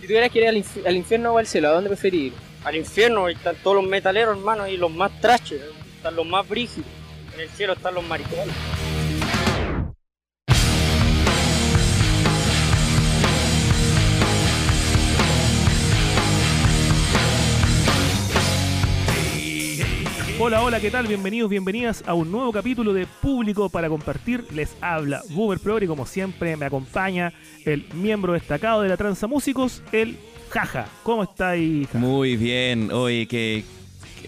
Si tuvieras que ir al, inf- al infierno o al cielo, ¿a dónde preferís ir? Al infierno están todos los metaleros, hermano, y los más trashes, están los más brígidos. En el cielo están los maricones. Hola, hola, ¿qué tal? Bienvenidos, bienvenidas a un nuevo capítulo de Público para Compartir. Les habla Boomer Progre y como siempre me acompaña el miembro destacado de la Tranza Músicos, el Jaja. ¿Cómo está ahí? Jaja? Muy bien, oye, que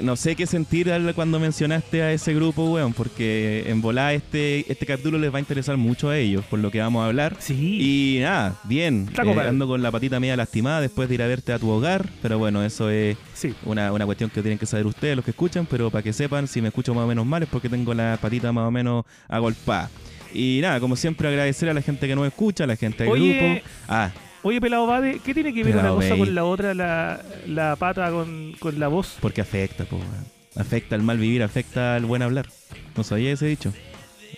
no sé qué sentir cuando mencionaste a ese grupo, weón, porque en volada este, este capítulo les va a interesar mucho a ellos, por lo que vamos a hablar. Sí. Y nada, bien, eh, ando con la patita media lastimada después de ir a verte a tu hogar, pero bueno, eso es Sí. una, una cuestión que tienen que saber ustedes, los que escuchan, pero para que sepan, si me escucho más o menos mal es porque tengo la patita más o menos agolpada. Y nada, como siempre agradecer a la gente que nos escucha, a la gente del Oye, grupo. Ah, Oye, Pelado Bade, ¿qué tiene que ver Pelado una cosa Bade. con la otra, la, la pata con, con la voz? Porque afecta, po. Afecta el mal vivir, afecta el buen hablar. ¿No sabía ese dicho?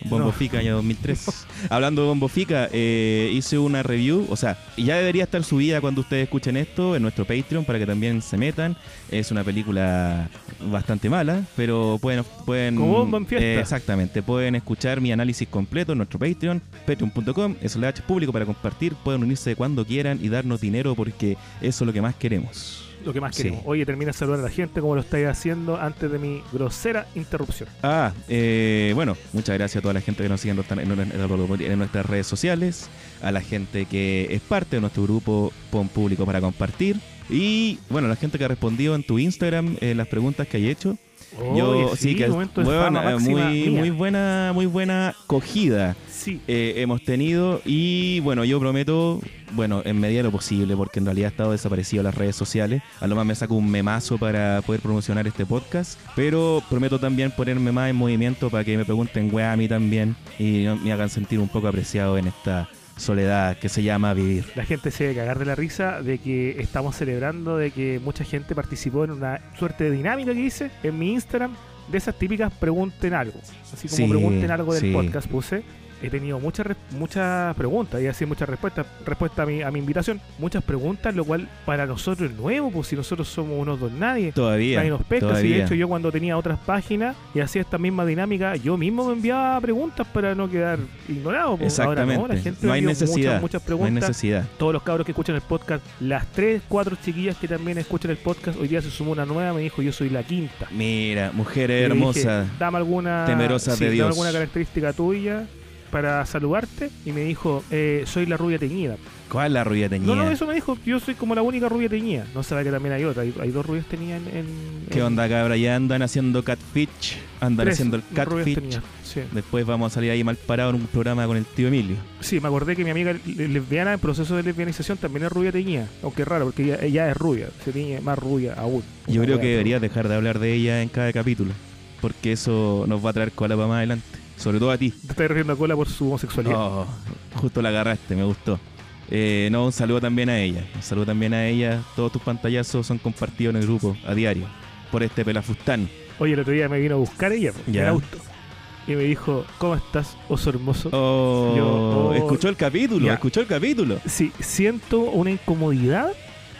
Bombo No. Fica, año 2003. Hablando de Bombo Fica, eh, hice una review, o sea, ya debería estar subida cuando ustedes escuchen esto en nuestro Patreon para que también se metan. Es una película bastante mala, pero pueden... pueden Como Bombo en fiesta. eh, exactamente, pueden escuchar mi análisis completo en nuestro Patreon, patreon.com, slash público para compartir. Pueden unirse cuando quieran y darnos dinero porque eso es lo que más queremos. Lo que más Sí. queremos. Oye, termina de saludar a la gente como lo estáis haciendo antes de mi grosera interrupción. Ah, eh, bueno, muchas gracias a toda la gente que nos sigue en nuestra- en nuestra- en nuestras redes sociales, a la gente que es parte de nuestro grupo PON Público para compartir y, bueno, la gente que ha respondido en tu Instagram eh, las preguntas que hay hecho. Yo Oye, sí, que fama eh, muy, muy buena, muy buena cogida Sí. eh, hemos tenido y bueno, yo prometo, bueno, en medida de lo posible, porque en realidad he estado desaparecido de las redes sociales, a lo más me saco un memazo para poder promocionar este podcast, pero prometo también ponerme más en movimiento para que me pregunten weá a mí también y me hagan sentir un poco apreciado en esta soledad que se llama vivir. La gente se debe cagar de la risa de que estamos celebrando de que mucha gente participó en una suerte de dinámica que hice en mi Instagram de esas típicas pregunten algo. Así como Sí, pregunten algo del sí. podcast puse. He tenido muchas muchas preguntas y así muchas respuestas. Respuesta a mi, a mi invitación. Muchas preguntas, lo cual para nosotros es nuevo, pues si nosotros somos unos dos nadie. Todavía. Nadie nos pesca. Si de todavía. hecho yo cuando tenía otras páginas y hacía esta misma dinámica, yo mismo me enviaba preguntas para no quedar ignorado. pues. Ahora no, la Exactamente. gente No hay necesidad. Muchas, muchas No hay preguntas necesidad. todos los cabros que escuchan el podcast, las tres, cuatro chiquillas que también escuchan el podcast, hoy día se sumó una nueva, me dijo yo soy la quinta. Mira, mujer hermosa. dame alguna, sí, de dame alguna característica tuya para saludarte y me dijo, eh, soy la rubia teñida. ¿Cuál es la rubia teñida? No, no, eso me dijo, yo soy como la única rubia teñida. No sabe que también hay otra, hay, hay dos rubias teñidas en... en- ¿Qué en- onda, cabra? Ya andan haciendo catfish. Andan tres haciendo el catfish. Sí. Después vamos a salir ahí mal parado en un programa con el tío Emilio. sí, me acordé que mi amiga le- lesbiana en proceso de lesbianización también es rubia teñida. Aunque es raro, porque ella, ella es rubia, se tiñe más rubia aún. Yo creo que deberías dejar de hablar de ella en cada capítulo. Porque eso nos va a traer cola para más adelante. Sobre todo a ti. Te estás refiriendo a cola por su homosexualidad. Oh, justo la agarraste, me gustó. Eh, no, un saludo también a ella. Un saludo también a ella. Todos tus pantallazos son compartidos en el grupo a diario. Por este pelafustán. Oye, el otro día me vino a buscar ella po, en el auto. Y me dijo, ¿cómo estás, oso hermoso? Oh, Yo- oh, escuchó el capítulo, ya. escuchó el capítulo. Sí, siento una incomodidad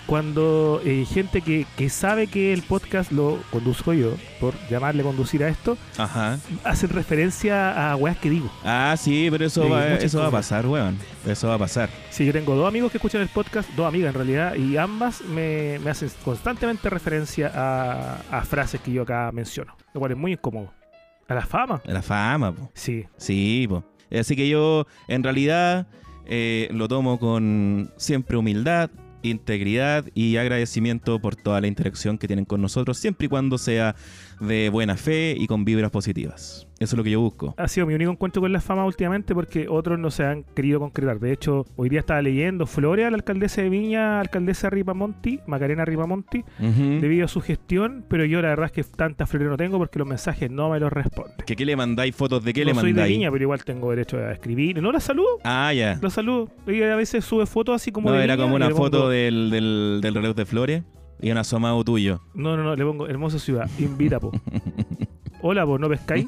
cuando eh, gente que, que sabe que el podcast lo conduzco yo, por llamarle conducir a esto, Ajá. hacen referencia a weas que digo. Ah, sí, pero eso, Sí, va, eso va a pasar, weón. Eso va a pasar. Sí, yo tengo dos amigos que escuchan el podcast, dos amigas en realidad, y ambas me, me hacen constantemente referencia a, a frases que yo acá menciono, lo cual es muy incómodo. A la fama. La fama, po. Sí, Sí, po. Así que yo, en realidad, eh, lo tomo con siempre humildad, integridad y agradecimiento por toda la interacción que tienen con nosotros, siempre y cuando sea de buena fe y con vibras positivas. Eso es lo que yo busco. ha sido mi único encuentro con la fama últimamente porque otros no se han querido concretar. De hecho, hoy día estaba leyendo Floria, la alcaldesa de Viña, alcaldesa Ripamonti, Macarena Ripamonti, Ujú. debido a su gestión, pero yo la verdad es que tanta flores no tengo porque los mensajes no me los responden. ¿Que ¿Qué le mandáis fotos de qué no le soy de mandáis? Viña, pero igual tengo derecho a escribir. No la saludo, Ah, ya. la saludo. Ella a veces sube fotos así como No, de era Viña como y una foto pongo- del, del, del reloj de flores y un asomado tuyo. No, no, no, le pongo hermosa ciudad, invita, po. Hola, po, ¿no pescáis?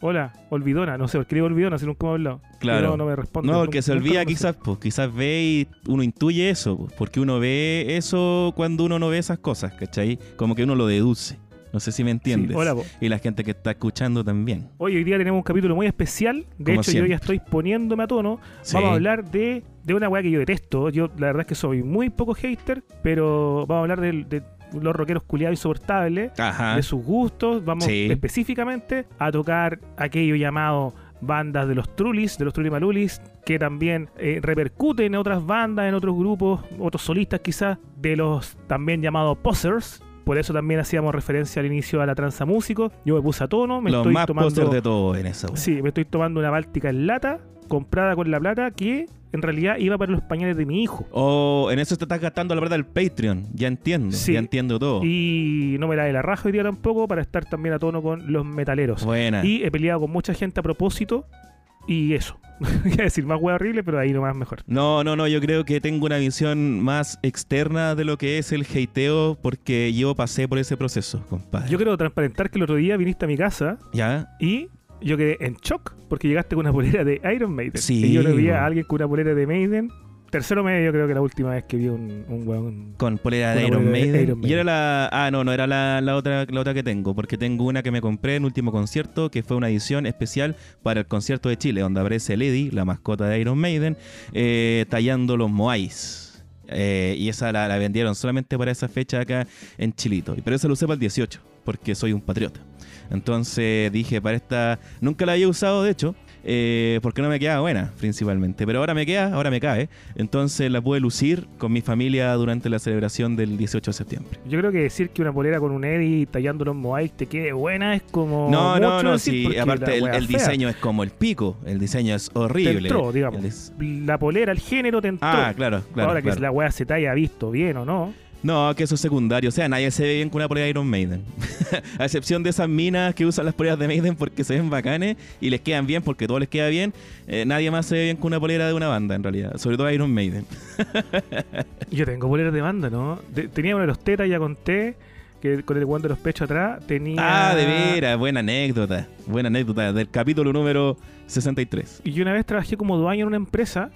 Hola, olvidona. No sé por qué digo olvidona si nunca ha hablado. Claro. No, no me responde. No, Nunca- porque se olvida quizás, pues quizás ve y uno intuye eso, pues, porque uno ve eso cuando uno no ve esas cosas, ¿cachai? Como que uno lo deduce. No sé si me entiendes. Sí, hola. Y la gente que está escuchando también. Hoy, hoy día tenemos un capítulo muy especial. De Como hecho, siempre. yo ya estoy poniéndome a tono. Sí. Vamos a hablar de, de una weá que yo detesto. Yo, la verdad es que soy muy poco hater, pero vamos a hablar de, los rockeros culiados insoportables, Ajá. de sus gustos. Vamos. Sí. específicamente a tocar aquello llamado bandas de los Trulis, de los Truli Malulis, que también eh, repercuten en otras bandas, en otros grupos, otros solistas quizás, de los también llamados posers. Por eso también hacíamos referencia al inicio a la tranza músico. Yo me puse a tono, me Los estoy más tomando de todo en esa. wea. Sí, me estoy tomando una báltica en lata, comprada con la plata, que en realidad iba para los pañales de mi hijo. O en eso te estás gastando la verdad el Patreon. Ya entiendo. Sí. Ya entiendo todo. Y no me la de la raja hoy día tampoco para estar también a tono con los metaleros. Buena. Y he peleado con mucha gente a propósito. Y eso. Iba a decir más hueá horrible, pero ahí nomás mejor. No, no, no, yo creo que tengo una visión más externa de lo que es el hateo porque yo pasé por ese proceso, compadre. Yo quiero transparentar que el otro día viniste a mi casa ¿Ya? y yo quedé en shock porque llegaste con una polera de Iron Maiden. Sí, y yo le vi a alguien con una polera de Maiden. Tercero medio, creo que la última vez que vi un, un weón. Con polera de Iron Maiden. Iron Y era Maiden. la... Ah, no, no, era la, la otra, la otra que tengo, porque tengo una que me compré en último concierto, que fue una edición especial para el concierto de Chile, donde aparece Lady, la mascota de Iron Maiden, eh, tallando los Moais. Eh, y esa la, la vendieron solamente para esa fecha acá en Chilito. Pero esa la usé para el 18, porque soy un patriota. Entonces dije, para esta... Nunca la había usado, de hecho, eh, porque no me quedaba buena, principalmente. Pero ahora me queda, ahora me cae. Entonces la pude lucir con mi familia durante la celebración del 18 de septiembre. Yo creo que decir que una polera con un Eddie tallando los Moais te quede buena es como. No, no, no, sí, aparte el, el diseño es como el pico, el diseño es te horrible. entró, digamos. La polera, el género te entró. Ah, claro, claro. Ahora que la weá se te haya visto bien o no. No, que eso es secundario. O sea, nadie se ve bien con una polera de Iron Maiden. A excepción de esas minas que usan las poleras de Maiden porque se ven bacanes y les quedan bien porque todo les queda bien. eh, nadie más se ve bien con una polera de una banda, en realidad. Sobre todo Iron Maiden. Yo tengo poleras de banda, ¿no? De- tenía una de los tetas, ya conté, que con el guante de los pechos atrás tenía. Ah, de veras. Buena anécdota. Buena anécdota. Del capítulo número 63. Y yo una vez trabajé como dos años en una empresa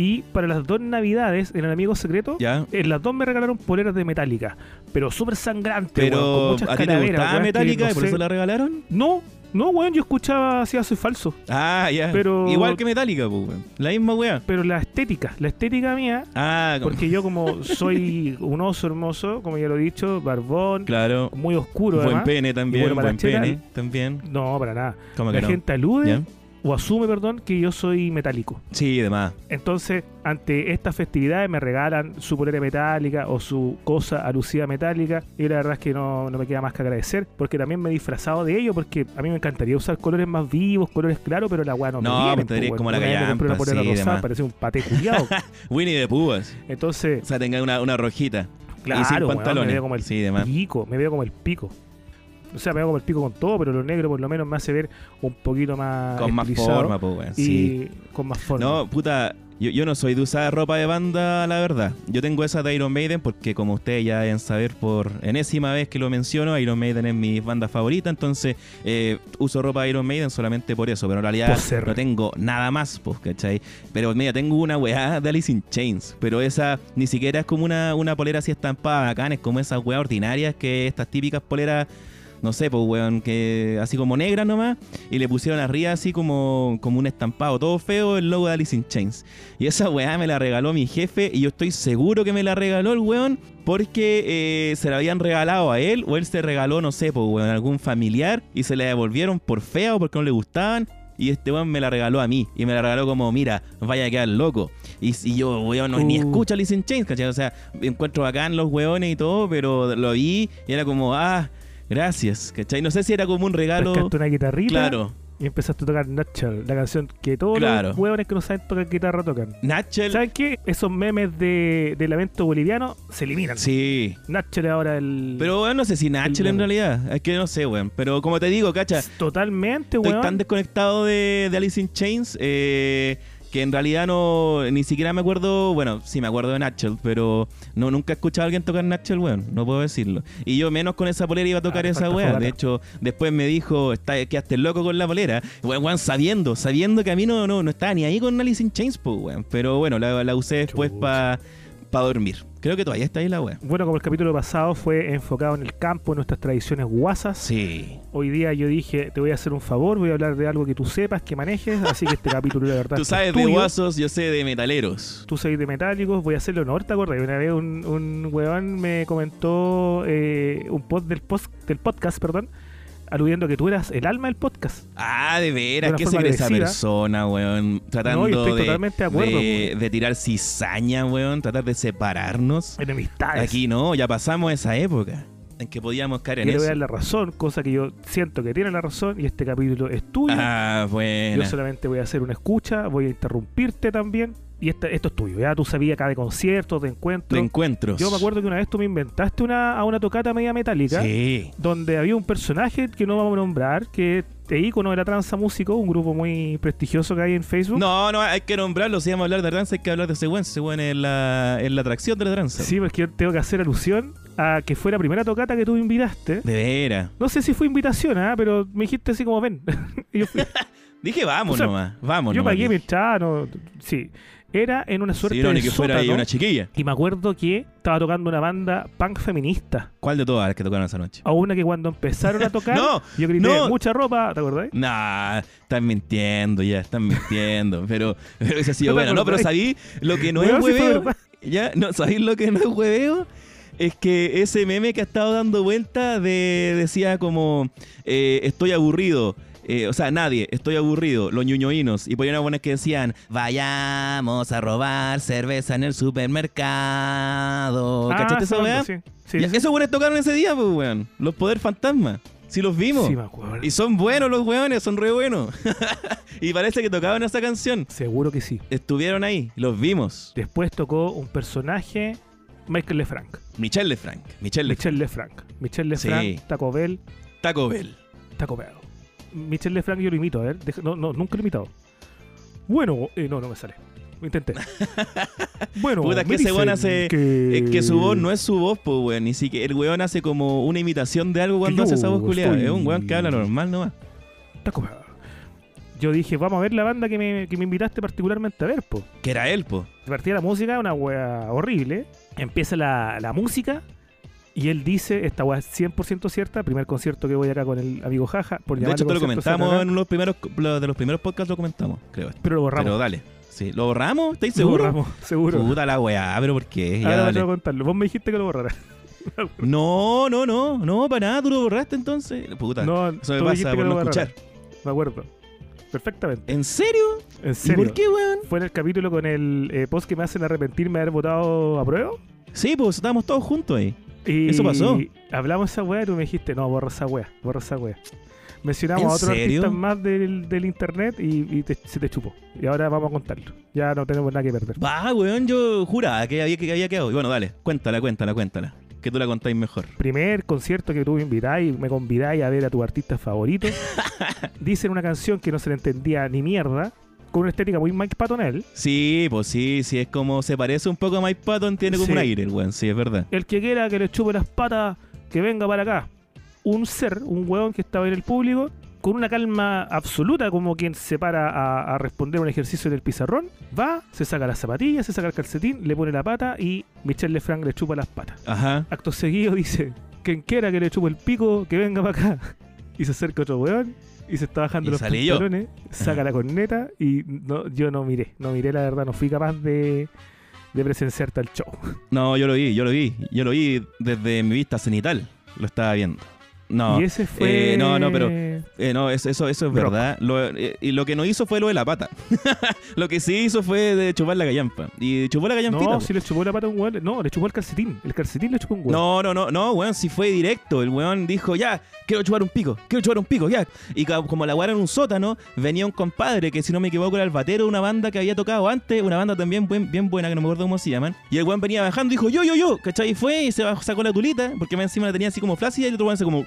y para las dos navidades, en el Amigo Secreto, ¿Ya? en las dos me regalaron poleras de Metallica. Pero súper sangrantes, weón, con Pero, muchas ¿a ti te calaveras, gustaba weón, que Metallica no y por sé- eso la regalaron? No, no, weón, yo escuchaba así, soy falso. Ah, ya. Pero- Igual que Metallica, pues, weón. La misma weá. Pero la estética, la estética mía, Ah, como- porque yo como soy un oso hermoso, como ya lo he dicho, barbón, claro. muy oscuro Buen además. pene también, buen pene también. No, para nada. ¿Cómo que La no? gente alude. O asume, perdón, que yo soy metálico. Sí, demás. Entonces, ante estas festividades me regalan su polera metálica o su cosa alusiva metálica y la verdad es que no, no me queda más que agradecer porque también me he disfrazado de ello porque a mí me encantaría usar colores más vivos, colores claros, pero la weá no, No, me vienen, pues po, como la compré una callampa, polera sí, rosada, parecía un paté culiao. Winnie de Púas. Entonces, O sea, tenga una, una rojita. claro, y sin pantalones. me veo como el Sí, pico, me veo como el pico. O sea, me como el pico con todo, pero lo negro por lo menos me hace ver un poquito más Con más forma, pues, weón. y Sí. con más forma. No, puta. Yo, yo no soy de usar ropa de banda, la verdad. Yo tengo esa de Iron Maiden porque, como ustedes ya deben saber por enésima vez que lo menciono, Iron Maiden es mi banda favorita. Entonces, eh, uso ropa de Iron Maiden solamente por eso. Pero en realidad no tengo nada más, pues, ¿cachai? Pero mira, tengo una weá de Alice in Chains. Pero esa ni siquiera es como una, una polera así estampada bacán. Es como esas weas ordinarias que estas típicas poleras no sé, pues, weón, que así como negra nomás, y le pusieron arriba así como, como un estampado todo feo el logo de Alice in Chains. Y esa weá me la regaló mi jefe, y yo estoy seguro que me la regaló el weón, porque eh, se la habían regalado a él, o él se regaló, no sé, pues, weón, a algún familiar, y se la devolvieron por fea o porque no le gustaban. Y este weón me la regaló a mí. Y me la regaló como, mira, vaya a quedar loco. Y, y yo, weón, no, ni Uh. escucho Alice in Chains, ¿cachai? O sea, encuentro bacán los weones y todo, pero lo vi y era como, ah, gracias, ¿cachai? No sé si era como un regalo. Pescaste una guitarrita Claro. y empezaste a tocar Nutshell, la canción que todos Claro. los huevones que no saben tocar guitarra tocan. Natchel. ¿Saben qué? Esos memes de, del evento boliviano se eliminan. Sí. Nutshell es ahora el. Pero weón, no sé si Natchel en realidad. Es que no sé, weón. Pero como te digo, cacha, Totalmente, estoy weón. tan desconectado de, de Alice in Chains eh, que en realidad no, ni siquiera me acuerdo, bueno, sí me acuerdo de Natchel, pero no, nunca he escuchado a alguien tocar Natchel, weón, no puedo decirlo. Y yo menos con esa polera iba a tocar Ah, esa weá. De hecho, después me dijo, está, quedaste loco con la polera. Weón, weón, sabiendo, sabiendo que a mí no, no, no estaba ni ahí con Alice in Chains, po, weón. Pero bueno, la, la usé después Chucha. Para dormir. Creo que todavía está ahí la weá. Bueno, como el capítulo pasado fue enfocado en el campo, en nuestras tradiciones guasas, Sí. hoy día yo dije, te voy a hacer un favor, voy a hablar de algo que tú sepas, que manejes, así que este capítulo la verdad Tú es sabes de guasos, yo sé de metaleros. Tú sabes de metálicos, voy a hacerle honor, ¿te acuerdas? Una vez un, un weón me comentó eh, un del, post, del podcast, perdón, aludiendo que tú eras el alma del podcast. Ah, de veras, ¿qué se cree esa persona, weón? Tratando No, yo estoy de, totalmente de acuerdo, de, de tirar cizaña, weón, tratar de separarnos. Enemistades. Aquí no, ya pasamos esa época en que podíamos caer en eso. a dar la razón, cosa que yo siento que tiene la razón y este capítulo es tuyo. Ah, Yo bueno. solamente voy a hacer una escucha, voy a interrumpirte también. Y esta- esto es tuyo, ya tú sabías acá de conciertos, de encuentros. De encuentros. Yo me acuerdo que una vez tú me inventaste una, a una tocata media metálica, Sí. donde había un personaje que no vamos a nombrar, que es ícono de la tranza músico, un grupo muy prestigioso que hay en Facebook. No, no, hay que nombrarlo. Si vamos a hablar de tranza, hay que hablar de ese weón. Ese es la, es la atracción de la tranza. Sí, porque yo tengo que hacer alusión a que fue la primera tocata que tú me invitaste. De veras. No sé si fue invitación, ¿ah? pero me dijiste así como ven. Y yo, fui- Dije, vamos O sea, nomás. Vamos yo nomás. pagué mi entrada, no, sí. Era en una suerte Sí, no, de ni que fuera ahí sótano, una chiquilla. Y me acuerdo que estaba tocando una banda punk feminista. ¿Cuál de todas las que tocaron esa noche? A una que cuando empezaron a tocar, No, yo grité no. mucha ropa, ¿te acordás? Nah, están mintiendo ya, están mintiendo. pero, pero eso ha sido bueno. No, pero sabí lo que no es hueveo. Ya, no, ¿sabéis lo que no es hueveo? Es que ese meme que ha estado dando vuelta de decía como eh, estoy aburrido. Eh, o sea, nadie, estoy aburrido, los ñuñoínos. Y ponían a buenas que decían, vayamos a robar cerveza en el supermercado. ¿Cachaste esa Ah, weá? sí. Sí, sí, Esos buenos tocaron ese día, pues, weón. Los poder fantasma. Si los vimos. sí, me acuerdo. Y son buenos los weones, son re buenos. y parece que tocaban esa canción. Seguro que sí. Estuvieron ahí, los vimos. Después tocó un personaje, Michael Lefranc. Michel Lefranc. Michel Lefranc. Michel Lefranc. Michel Lefranc, Sí. Taco Bell, Taco Bell. Taco Bell. Michel Lefranc yo lo imito, a ver. deja- no, no, nunca lo he imitado. Bueno, eh, no, no me sale. Lo intenté. Bueno, Puta, que ese weón dicen hace- que... Es que su voz no es su voz, pues, weón. Ni siquiera el weón hace como una imitación de algo cuando hace esa voz culiada. Es un weón que habla normal nomás. Taco Bell. Yo dije, vamos a ver la banda que me, que me invitaste particularmente a ver, po. Que era él, po. partía la música, una wea horrible. Empieza la, la música y él dice, esta wea es 100% cierta, primer concierto que voy acá con el amigo Jaja. Por De hecho, te lo comentamos acá, en los primeros, lo- de los primeros podcasts, lo comentamos, creo. Pero lo borramos. Pero dale. Sí, ¿lo borramos? ¿Estáis Lo seguros? borramos, seguro. Puta la weá, pero ¿por qué? Ya, Ahora dale. te voy a contarlo. Vos me dijiste que lo borrara. No, no, no, no, para nada, tú lo borraste entonces. Puta, No, eso me pasa por lo no escuchar. Me acuerdo. Perfectamente. ¿En serio? En ¿Y serio. por qué, weón? Fue en el capítulo con el eh, post que me hacen arrepentirme de haber votado a prueba. Sí, pues estábamos todos juntos ahí. Y Eso pasó. Hablamos de esa wea y tú me dijiste, no, borra esa wea, borra esa wea. Mencionamos ¿En a otros serio? artistas más del, del internet y, y te- se te chupó. Y ahora vamos a contarlo. Ya no tenemos nada que perder. Va, weón, yo juraba que había, que había quedado. Y bueno, dale, cuéntala, cuéntala, cuéntala. Que tú la contáis mejor. Primer concierto que tú me invitáis, me convidáis a ver a tu artista favorito. Dicen una canción que no se le entendía ni mierda, con una estética muy Mike Pattonell. Sí, pues sí, sí, es como se parece un poco a Mike Patton, tiene como Sí. un aire, el weón, sí, es verdad. El que quiera que le chupe las patas, que venga para acá. Un ser, un huevón que estaba en el público, con una calma absoluta, como quien se para a, a responder un ejercicio en el pizarrón, va, se saca las zapatillas, se saca el calcetín, le pone la pata y Michel Lefranc le chupa las patas. Ajá. Acto seguido dice, quien quiera que le chupe el pico, que venga para acá. Y se acerca otro weón y se está bajando Y los pantalones, saca la corneta y no, yo no miré, no miré la verdad, no fui capaz de, de presenciar tal show. No, yo lo vi, yo lo vi. Yo lo vi desde mi vista cenital. Lo estaba viendo. No, y ese fue... eh, no, no, pero eh, no, es- eso, eso es verdad. Lo- eh, y lo que no hizo fue lo de la pata. lo que sí hizo fue de chupar la gallampa. Y chupó la gallampita. No, si le chupó la pata a un weón. No, le chupó el calcetín. El calcetín le chupó un weón. No, no, no, no, weón, si fue directo. El weón dijo, ya, quiero chupar un pico, quiero chupar un pico, ya. Y como la weá en un sótano, venía un compadre que, si no me equivoco, era el batero de una banda que había tocado antes, una banda también buen- bien buena, que no me acuerdo cómo se llaman. Y el weón venía bajando y dijo, yo, yo, yo, ¿cachai? Y fue y se bajó- sacó la tulita, porque más encima la tenía así como flácida y el otro weón se como.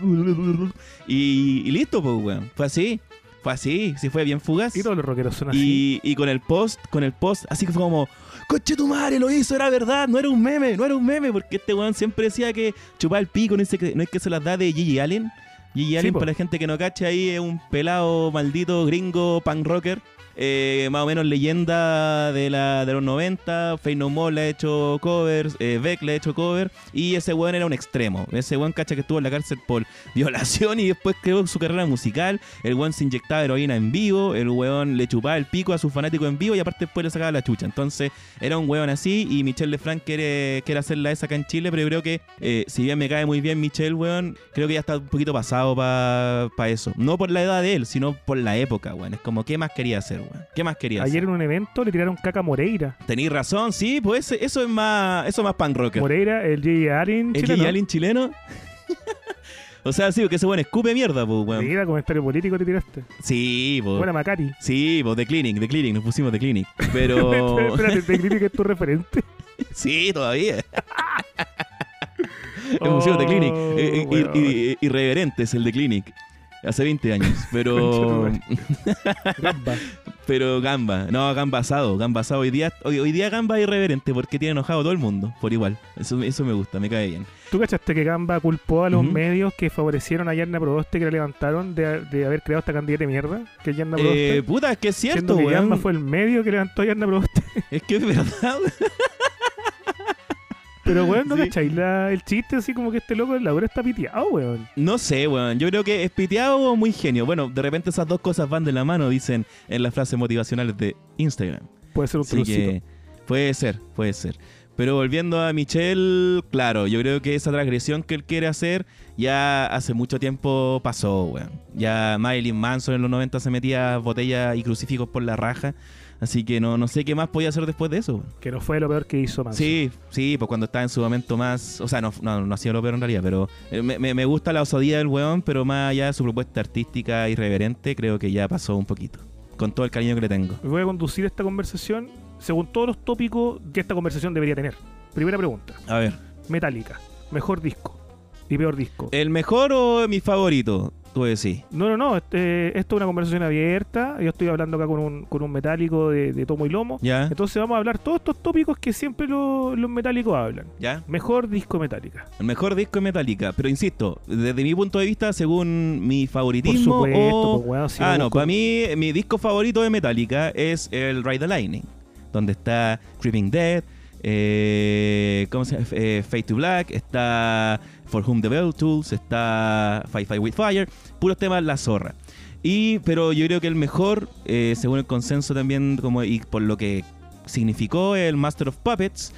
Y, y listo, pues, weón. Fue así. Fue así, sí fue bien fugaz. Y todos los rockeros son así. Y, y con el post, con el post, así que fue como, coche tu madre, lo hizo, era verdad, no era un meme, no era un meme, porque este weón siempre decía que chupaba el pico, no es que, no es que se las da de Gigi Allen. Gigi Allen, po. para la gente que no cacha ahí, es un pelado maldito gringo punk rocker. Eh, más o menos leyenda de, la, de los 90. Faye No More le ha hecho covers. eh, Beck le ha hecho cover. Y ese weón era un extremo. Ese weón cacha que estuvo en la cárcel por violación y después creó su carrera musical. El weón se inyectaba heroína en vivo. El weón le chupaba el pico a sus fanáticos en vivo y aparte después le sacaba la chucha. Entonces era un weón así. Y Michelle Lefranc quiere, quiere hacerla esa acá en Chile. Pero creo que eh, si bien me cae muy bien Michelle, weón, creo que ya está un poquito pasado para eso. No por la edad de él, sino por la época, weón. Es como, ¿qué más quería hacer, weón? ¿Qué más quería Ayer en un evento le tiraron caca a Moreira. Tenéis razón, sí, pues eso es más, eso es más punk rocker. Moreira, el J. Allen ¿El chileno. Gigi Allen chileno? o sea, sí, porque ese weón escupe mierda, pues, weón. Mira, comentario político te tiraste. Sí, pues. Buena Macari. Sí, pues The Clinic, The Clinic, nos pusimos The Clinic. Pero. Espérate, te critico que es tu referente. sí, todavía. Nos pusimos The Clinic. Oh, Eh, eh, ir- ir- irreverente es el The Clinic. Hace 20 años. Pero. Gamba. pero Gamba. No, Gamba asado. Gamba asado. Hoy día, hoy, hoy día Gamba es irreverente porque tiene enojado a todo el mundo. Por igual. Eso, eso me gusta, me cae bien. ¿Tú cachaste que Gamba culpó a los medios que favorecieron a Yarna Proboste, que la levantaron de, de haber creado esta candidata de mierda? Que Yarna Proboste. Eh, puta, es que es cierto, que Gamba weón. fue el medio que levantó a Yarna Proboste. Es que es verdad, weón. Pero, weón, ¿no Sí. cacháis el chiste así como que este loco en la hora está piteado, weón? No sé, weón. Yo creo que es piteado o muy genio. Bueno, de repente esas dos cosas van de la mano, dicen en las frases motivacionales de Instagram. Puede ser un que puede ser, puede ser. Pero volviendo a Michelle, claro, yo creo que esa transgresión que él quiere hacer ya hace mucho tiempo pasó, weón. Ya Marilyn Manson en los 90 se metía botellas y crucifijos por la raja. Así que no, no sé qué más podía hacer después de eso. Que no fue lo peor que hizo Manson. Sí, sí, pues cuando estaba en su momento más. O sea, no, no, no ha sido lo peor en realidad, pero eh, me, me- me gusta la osadía del weón, pero más allá de su propuesta artística irreverente, creo que ya pasó un poquito. Con todo el cariño que le tengo. Voy a conducir esta conversación según todos los tópicos que esta conversación debería tener. Primera pregunta. A ver. Metallica. Mejor disco. Y peor disco. ¿El mejor o mi favorito? Tú decís. No, no, no. Este, esto es una conversación abierta. Yo estoy hablando acá con un, con un metálico de, de tomo y lomo. ¿Ya? Entonces vamos a hablar todos estos tópicos que siempre lo- los metálicos hablan. ¿Ya? Mejor disco Metallica. El mejor disco de Metallica. Pero insisto, desde mi punto de vista, según mi Por favoritismo. supuesto, o... pues, si ah, no, busco- para mí, mi disco favorito de Metallica es el Ride the Lightning, donde está Creeping Dead, eh, ¿cómo se llama? Eh, Fade to Black, está For Whom the Bell Tools, está Fight Fight with Fire, puros temas La Zorra. Y, pero yo creo que el mejor, eh, según el consenso también, como y por lo que significó el Master of Puppets,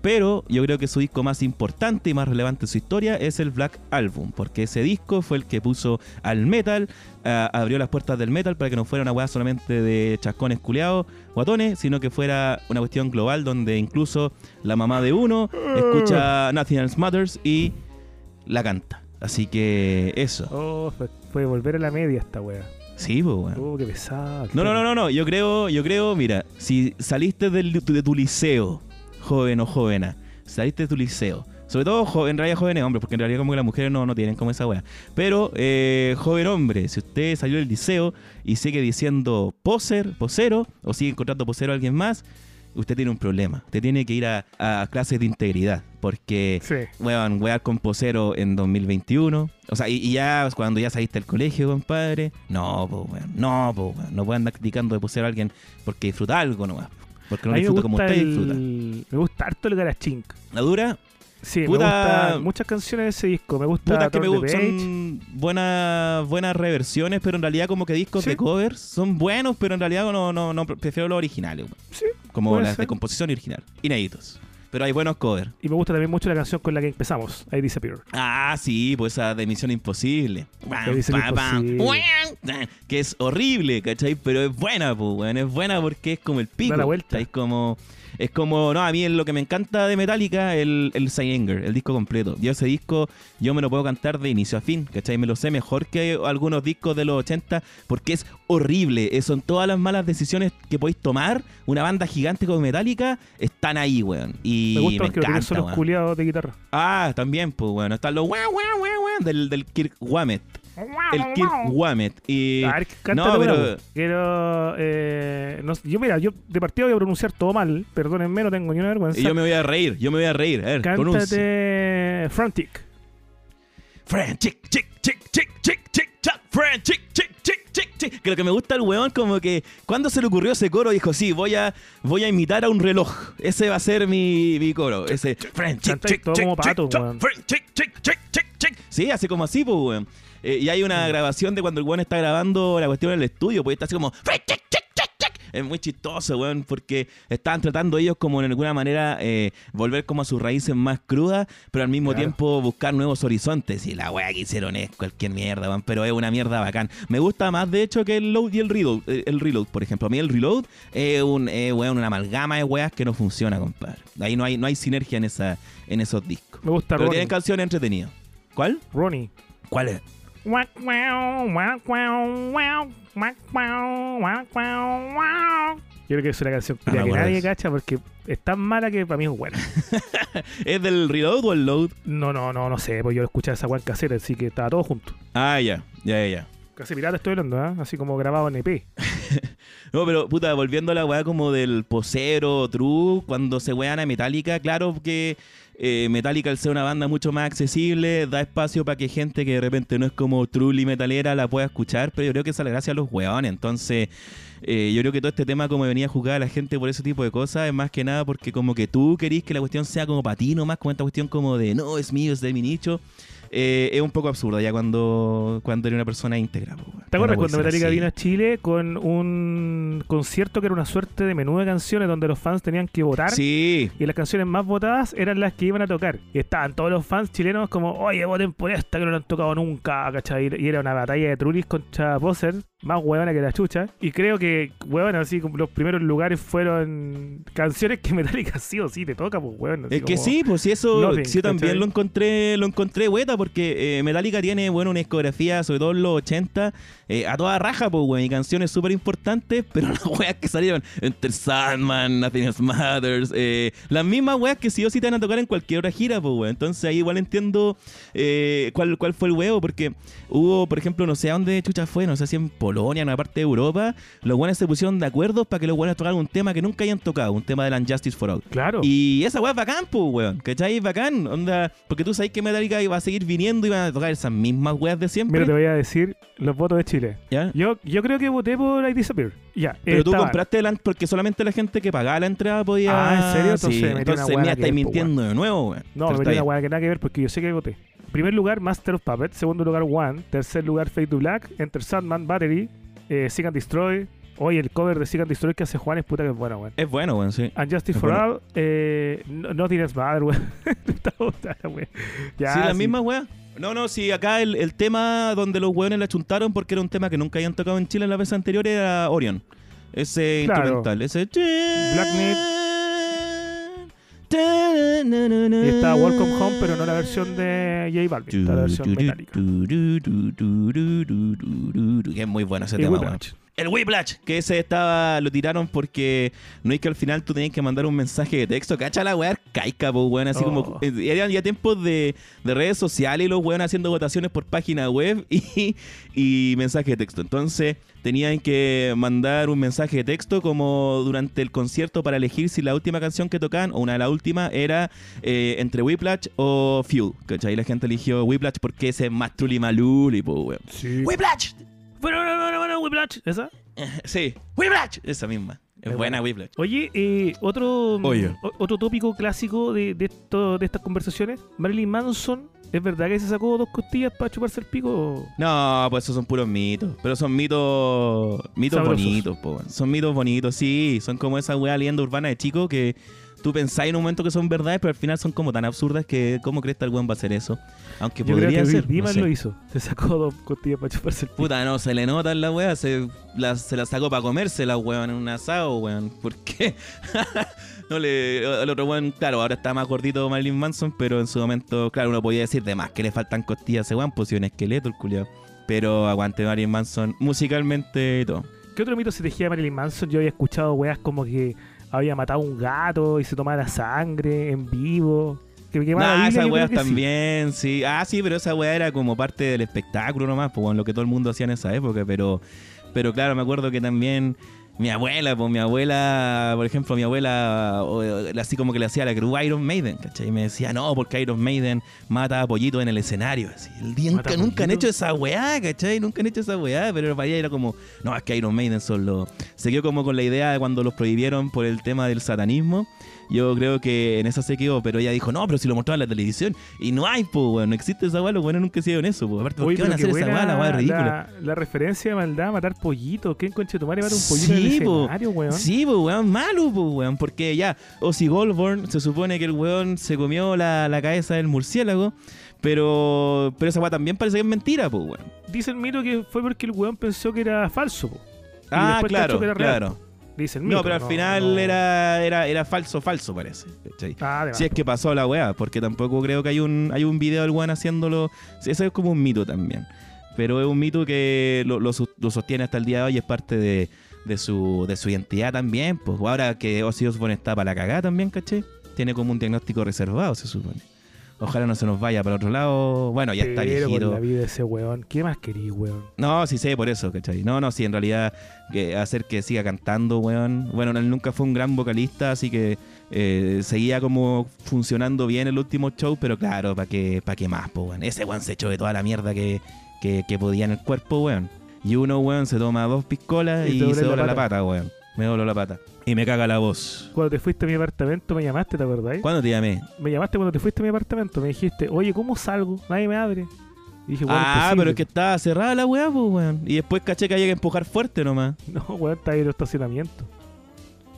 pero yo creo que su disco más importante y más relevante en su historia es el Black Album, porque ese disco fue el que puso al metal, abrió las puertas del metal para que no fuera una weá solamente de chascones culeados, guatones, sino que fuera una cuestión global donde incluso la mamá de uno escucha Nothing Else Matters y la canta. Así que eso. Oh, fue, fue volver a la media esta wea. Sí, pues, weón. Oh, qué pesado. No, no, no, no, no. Yo creo, yo creo, mira, si saliste del- de tu liceo, joven o jovena, saliste de tu liceo, sobre todo jo- en realidad jóvenes hombres, porque en realidad como que las mujeres no, no tienen como esa wea. Pero, eh, joven hombre, si usted salió del liceo y sigue diciendo poser, posero, o sigue encontrando posero a alguien más, usted tiene un problema. Usted tiene que ir a, a clases de integridad, porque Sí. Weón, wear con posero en 2021. O sea, y, y ya cuando ya saliste del colegio, compadre. No, pues, weón. No, pues, weón. No puede andar criticando de posero a alguien porque disfruta algo nomás. Porque no disfruta como usted el, disfruta. me gusta harto el Garachink. La dura, Sí, Puta- me gustan muchas canciones de ese disco. Me gusta que me. Son buenas, buenas reversiones, pero en realidad como que discos Sí. de covers son buenos, pero en realidad no, no, no prefiero los originales. Sí, Como las de ser. composición original. Inéditos. Pero hay buenos covers. Y me gusta también mucho la canción con la que empezamos, I Disappear. Ah, sí, pues esa de Misión Imposible. De. Que es horrible, ¿cachai? Pero es buena, pues, weón. Es buena porque es como el pico. Da la vuelta. Es como. Es como, no, a mí es lo que me encanta de Metallica, el, el Anger, el disco completo. Yo ese disco, yo me lo puedo cantar de inicio a fin, ¿cachai? Me lo sé mejor que algunos discos de los 80 porque es horrible. Eh, Son todas las malas decisiones que podéis tomar. Una banda gigante como Metallica están ahí, weón. Y me gusta encanta, solos weón. culiados de guitarra. Ah, también, pues bueno, están los guau, guau, guau, guau del, del Kirk Wamet. El Kirk Wamet. Y... A ver, no, pero-. Quiero. Eh, no yo, mira, yo de partida voy a pronunciar todo mal. Perdónenme, no tengo ni una vergüenza. Y yo me voy a reír, yo me voy a reír. A ver, pronuncia. Cántate Frantic. Friend, chick, chick, chick, chick, chick, chick, chick, friend, chick, chick, chick, chick. Que lo que me gusta el weón, como que cuando se le ocurrió ese coro, dijo, sí, voy a, voy a imitar a un reloj. Ese va a ser mi, mi coro. Ese, friend, chick, chick, todo chick, como pato, chick, chick, chick, chick, chick, chick. Sí, así como así, pues, weón. Eh, y hay una grabación de cuando el weón está grabando la cuestión en el estudio, pues está así como. Es muy chistoso, weón, porque estaban tratando ellos como de alguna manera eh, volver como a sus raíces más crudas, pero al mismo Claro. tiempo buscar nuevos horizontes. Y la weá que hicieron es cualquier mierda, weón, pero es una mierda bacán. Me gusta más, de hecho, que el load y el reload. eh, El reload, por ejemplo. A mí el reload es un, eh, weón, una amalgama de weas que no funciona, compadre. Ahí no hay, no hay sinergia en, esa, en esos discos. Me gusta Pero Ronnie. tienen canciones entretenidas. ¿Cuál? Ronnie. ¿Cuál es? Yo creo que es una canción Ah, que nadie cacha porque es tan mala que para mí es buena. ¿Es del reload o el load? No, no, no, no sé, pues yo escuchaba esa guan casera, así que estaba todo junto. Ah, ya, ya, ya. Casi pirata estoy hablando, ¿ah? Así como grabado en EP. No, pero puta, volviendo a la weá como del posero, true, cuando se wean a Metallica, claro que eh, Metallica al ser una banda mucho más accesible, da espacio para que gente que de repente no es como truly metalera la pueda escuchar, pero yo creo que esa es la gracia a los weones, entonces eh, yo creo que todo este tema como venía a jugar a la gente por ese tipo de cosas es más que nada porque como que tú querís que la cuestión sea como para ti nomás, como esta cuestión como de no, es mío, es de mi nicho. Eh, es un poco absurda ya cuando, cuando eres una persona íntegra. po. ¿Te acuerdas cuando Metallica así. vino a Chile con un concierto que era una suerte de menú de canciones donde los fans tenían que votar? Sí, Y las canciones más votadas eran las que iban a tocar. Y estaban todos los fans chilenos como, oye, voten por esta que no la han tocado nunca, ¿cachai? Y era una batalla de Trulis contra Poser, más huevona que la chucha. Y creo que, huevón, así como los primeros lugares fueron canciones que Metallica sí o sí te toca, pues huevón. Es que sí, pues sí, eso Nothing, yo también ¿cachai? lo encontré, lo encontré hueta, porque eh, Metallica tiene, bueno, una discografía, sobre todo en los 80, eh, a toda raja, pues, weón, y canciones súper importantes, pero las weas que salieron, Enter Sandman, Nothing Else Matters, eh, las mismas weas que sí o sí te van a tocar en cualquier otra gira, pues, weón. Entonces ahí igual entiendo eh, cuál, cuál fue el huevo, porque hubo, por ejemplo, no sé a dónde chucha fue, no sé si en Polonia, en una parte de Europa, los buenos se pusieron de acuerdo para que los buenos tocaran un tema que nunca hayan tocado, un tema de la Justice for All. Claro. Y esa weá es bacán, pues, weón. ¿Cachai? Bacán. Onda, porque tú sabes que Metallica iba a seguir viniendo y van a tocar esas mismas weas de siempre. Mira, te voy a decir los votos de Chile. ¿Ya? Yo, yo creo que voté por I Disappear. Ya. Pero tú compraste la, porque solamente la gente que pagaba la entrada podía. Ah, ¿en serio? Entonces Sí. me una mira, estáis po, mintiendo de nuevo, weón. No, me metí una que nada que ver porque yo sé que voté. Primer lugar, Master of Puppets. Segundo lugar, One. Tercer lugar, Fade to Black. Enter Sandman, Battery. Eh, Seek and Destroy. Oye, el cover de and Destroy que hace Juan es puta que es bueno, weón. Es bueno, weón, sí. And Justice Es for bueno. All. Eh, no, no tienes madre, weón. Está botada, weón. Ya, sí, la sí. misma. No, no, sí, acá el, el tema donde los weones la chuntaron porque era un tema que nunca habían tocado en Chile en la vez anterior era Orion. Ese Claro. instrumental, ese. Black Meat. Y está Welcome Home, pero no la versión de J Balvin. Está la versión metálica. Que es muy bueno ese Y tema, Whiplash. El Whiplash, que ese estaba, lo tiraron porque no es que al final tú tenías que mandar un mensaje de texto, cacha la weá caica, pues weón, así Oh. como eh, eran ya tiempos de, de redes sociales y los weón haciendo votaciones por página web y, y mensaje de texto. Entonces tenían que mandar un mensaje de texto como durante el concierto para elegir si la última canción que tocaban o una de las últimas era eh, entre Whiplash o Fuel, ¿cachai? La gente eligió Whiplash porque ese es más truly maluli, pues weón. Sí. ¡Whiplash! Bueno, bueno, bueno, bueno, Whiplash. ¿Esa? Sí, Whiplash. Esa misma. Es buena. Whiplash. Oye, eh, otro, Oye. o- otro tópico clásico de, de, esto, de estas conversaciones. Marilyn Manson, ¿es verdad que se sacó dos costillas para chuparse el pico? No, pues esos son puros mitos. Pero son mitos. Mitos Sabrosos. bonitos, po. Son mitos bonitos, sí. Son como esa weá leyenda urbana de chico que tú pensáis en un momento que son verdades, pero al final son como tan absurdas que ¿cómo crees que el weón va a hacer eso? Aunque Yo creo podría que ser. no Dimas sé. lo hizo. Se sacó dos costillas para chuparse el pico. Puta, no, se le nota la weá, se la, se la sacó para comerse la weón en un asado, weón. ¿Por qué? no le. El otro weón, claro, ahora está más gordito Marilyn Manson, pero en su momento, claro, uno podía decir de más que le faltan costillas a ese weón, pues si un esqueleto el culiao. Pero aguante Marilyn Manson musicalmente y todo. ¿Qué otro mito se tejía de Marilyn Manson? Yo había escuchado weas como que había matado a un gato y se tomaba la sangre en vivo. que Nah, esas weas sí. también, sí. Ah, sí, pero esa wea era como parte del espectáculo nomás, pues bueno, lo que todo el mundo hacía en esa época, pero, pero claro, me acuerdo que también mi abuela, pues mi abuela, por ejemplo, mi abuela, así como que le hacía la cruz Iron Maiden, ¿cachai? Y me decía, no, porque Iron Maiden mata a pollitos en el escenario. Así, el día ¿Mata nunca, nunca han hecho esa weá, ¿cachai? Nunca han hecho esa weá, pero para ella era como, no, es que Iron Maiden son los. Se quedó como con la idea de cuando los prohibieron por el tema del satanismo. Yo creo que en eso se quedó, pero ella dijo, no, pero si lo mostraban en la televisión. Y no hay, pues, weón, no existe esa weá, los weones nunca hicieron eso, pues. Aparte, ¿por qué van a hacer esa weá? La weá es ridícula. La, la referencia de maldad, matar pollitos. ¿Quién conche tu madre mata un pollito en el Sí, po. escenario, weón? Sí, pues, weón, malo, pues, weón. Porque ya, Ozzy Goldborn se supone que el weón se comió la, la cabeza del murciélago. Pero, pero esa weá también parece que es mentira, pues, weón. Dice el mito que fue porque el weón pensó que era falso, po. Ah, claro, que era claro. Mito. No, pero al final no. Era, era, era falso, falso, parece. Ah, Si es que pasó la weá, porque tampoco creo que hay un, hay un video del weón haciéndolo. Eso es como un mito también. Pero es un mito que lo, lo sostiene hasta el día de hoy, es parte de, de su, de su identidad también. Pues ahora que Ozzy Osbourne está para la cagada también, ¿caché? Tiene como un diagnóstico reservado, se supone. Ojalá no se nos vaya para otro lado. Bueno, ya está Pero por viejito. la vida de ese weón. ¿Qué más querís, weón? No, sí sé por eso, ¿cachai? No, no, sí, en realidad que hacer que siga cantando, weón. Bueno, él nunca fue un gran vocalista, así que eh, seguía como funcionando bien el último show, pero claro, ¿para qué, pa' qué más, po, weón? Ese weón se echó de toda la mierda que, que, que podía en el cuerpo, weón. Y uno, weón, se toma dos piscolas Y y, se la dobla la pata. pata, weón. Me dobló la pata. Y me caga la voz. Cuando te fuiste a mi apartamento me llamaste, ¿te acordás? ¿Cuándo te llamé? Me llamaste cuando te fuiste a mi apartamento. Me dijiste, oye, ¿cómo salgo? Nadie me abre. Y dije, bueno, ah, pero es que estaba cerrada la weá, pues, weón. Y después caché que había que empujar fuerte nomás. No, weón, está ahí en el estacionamiento.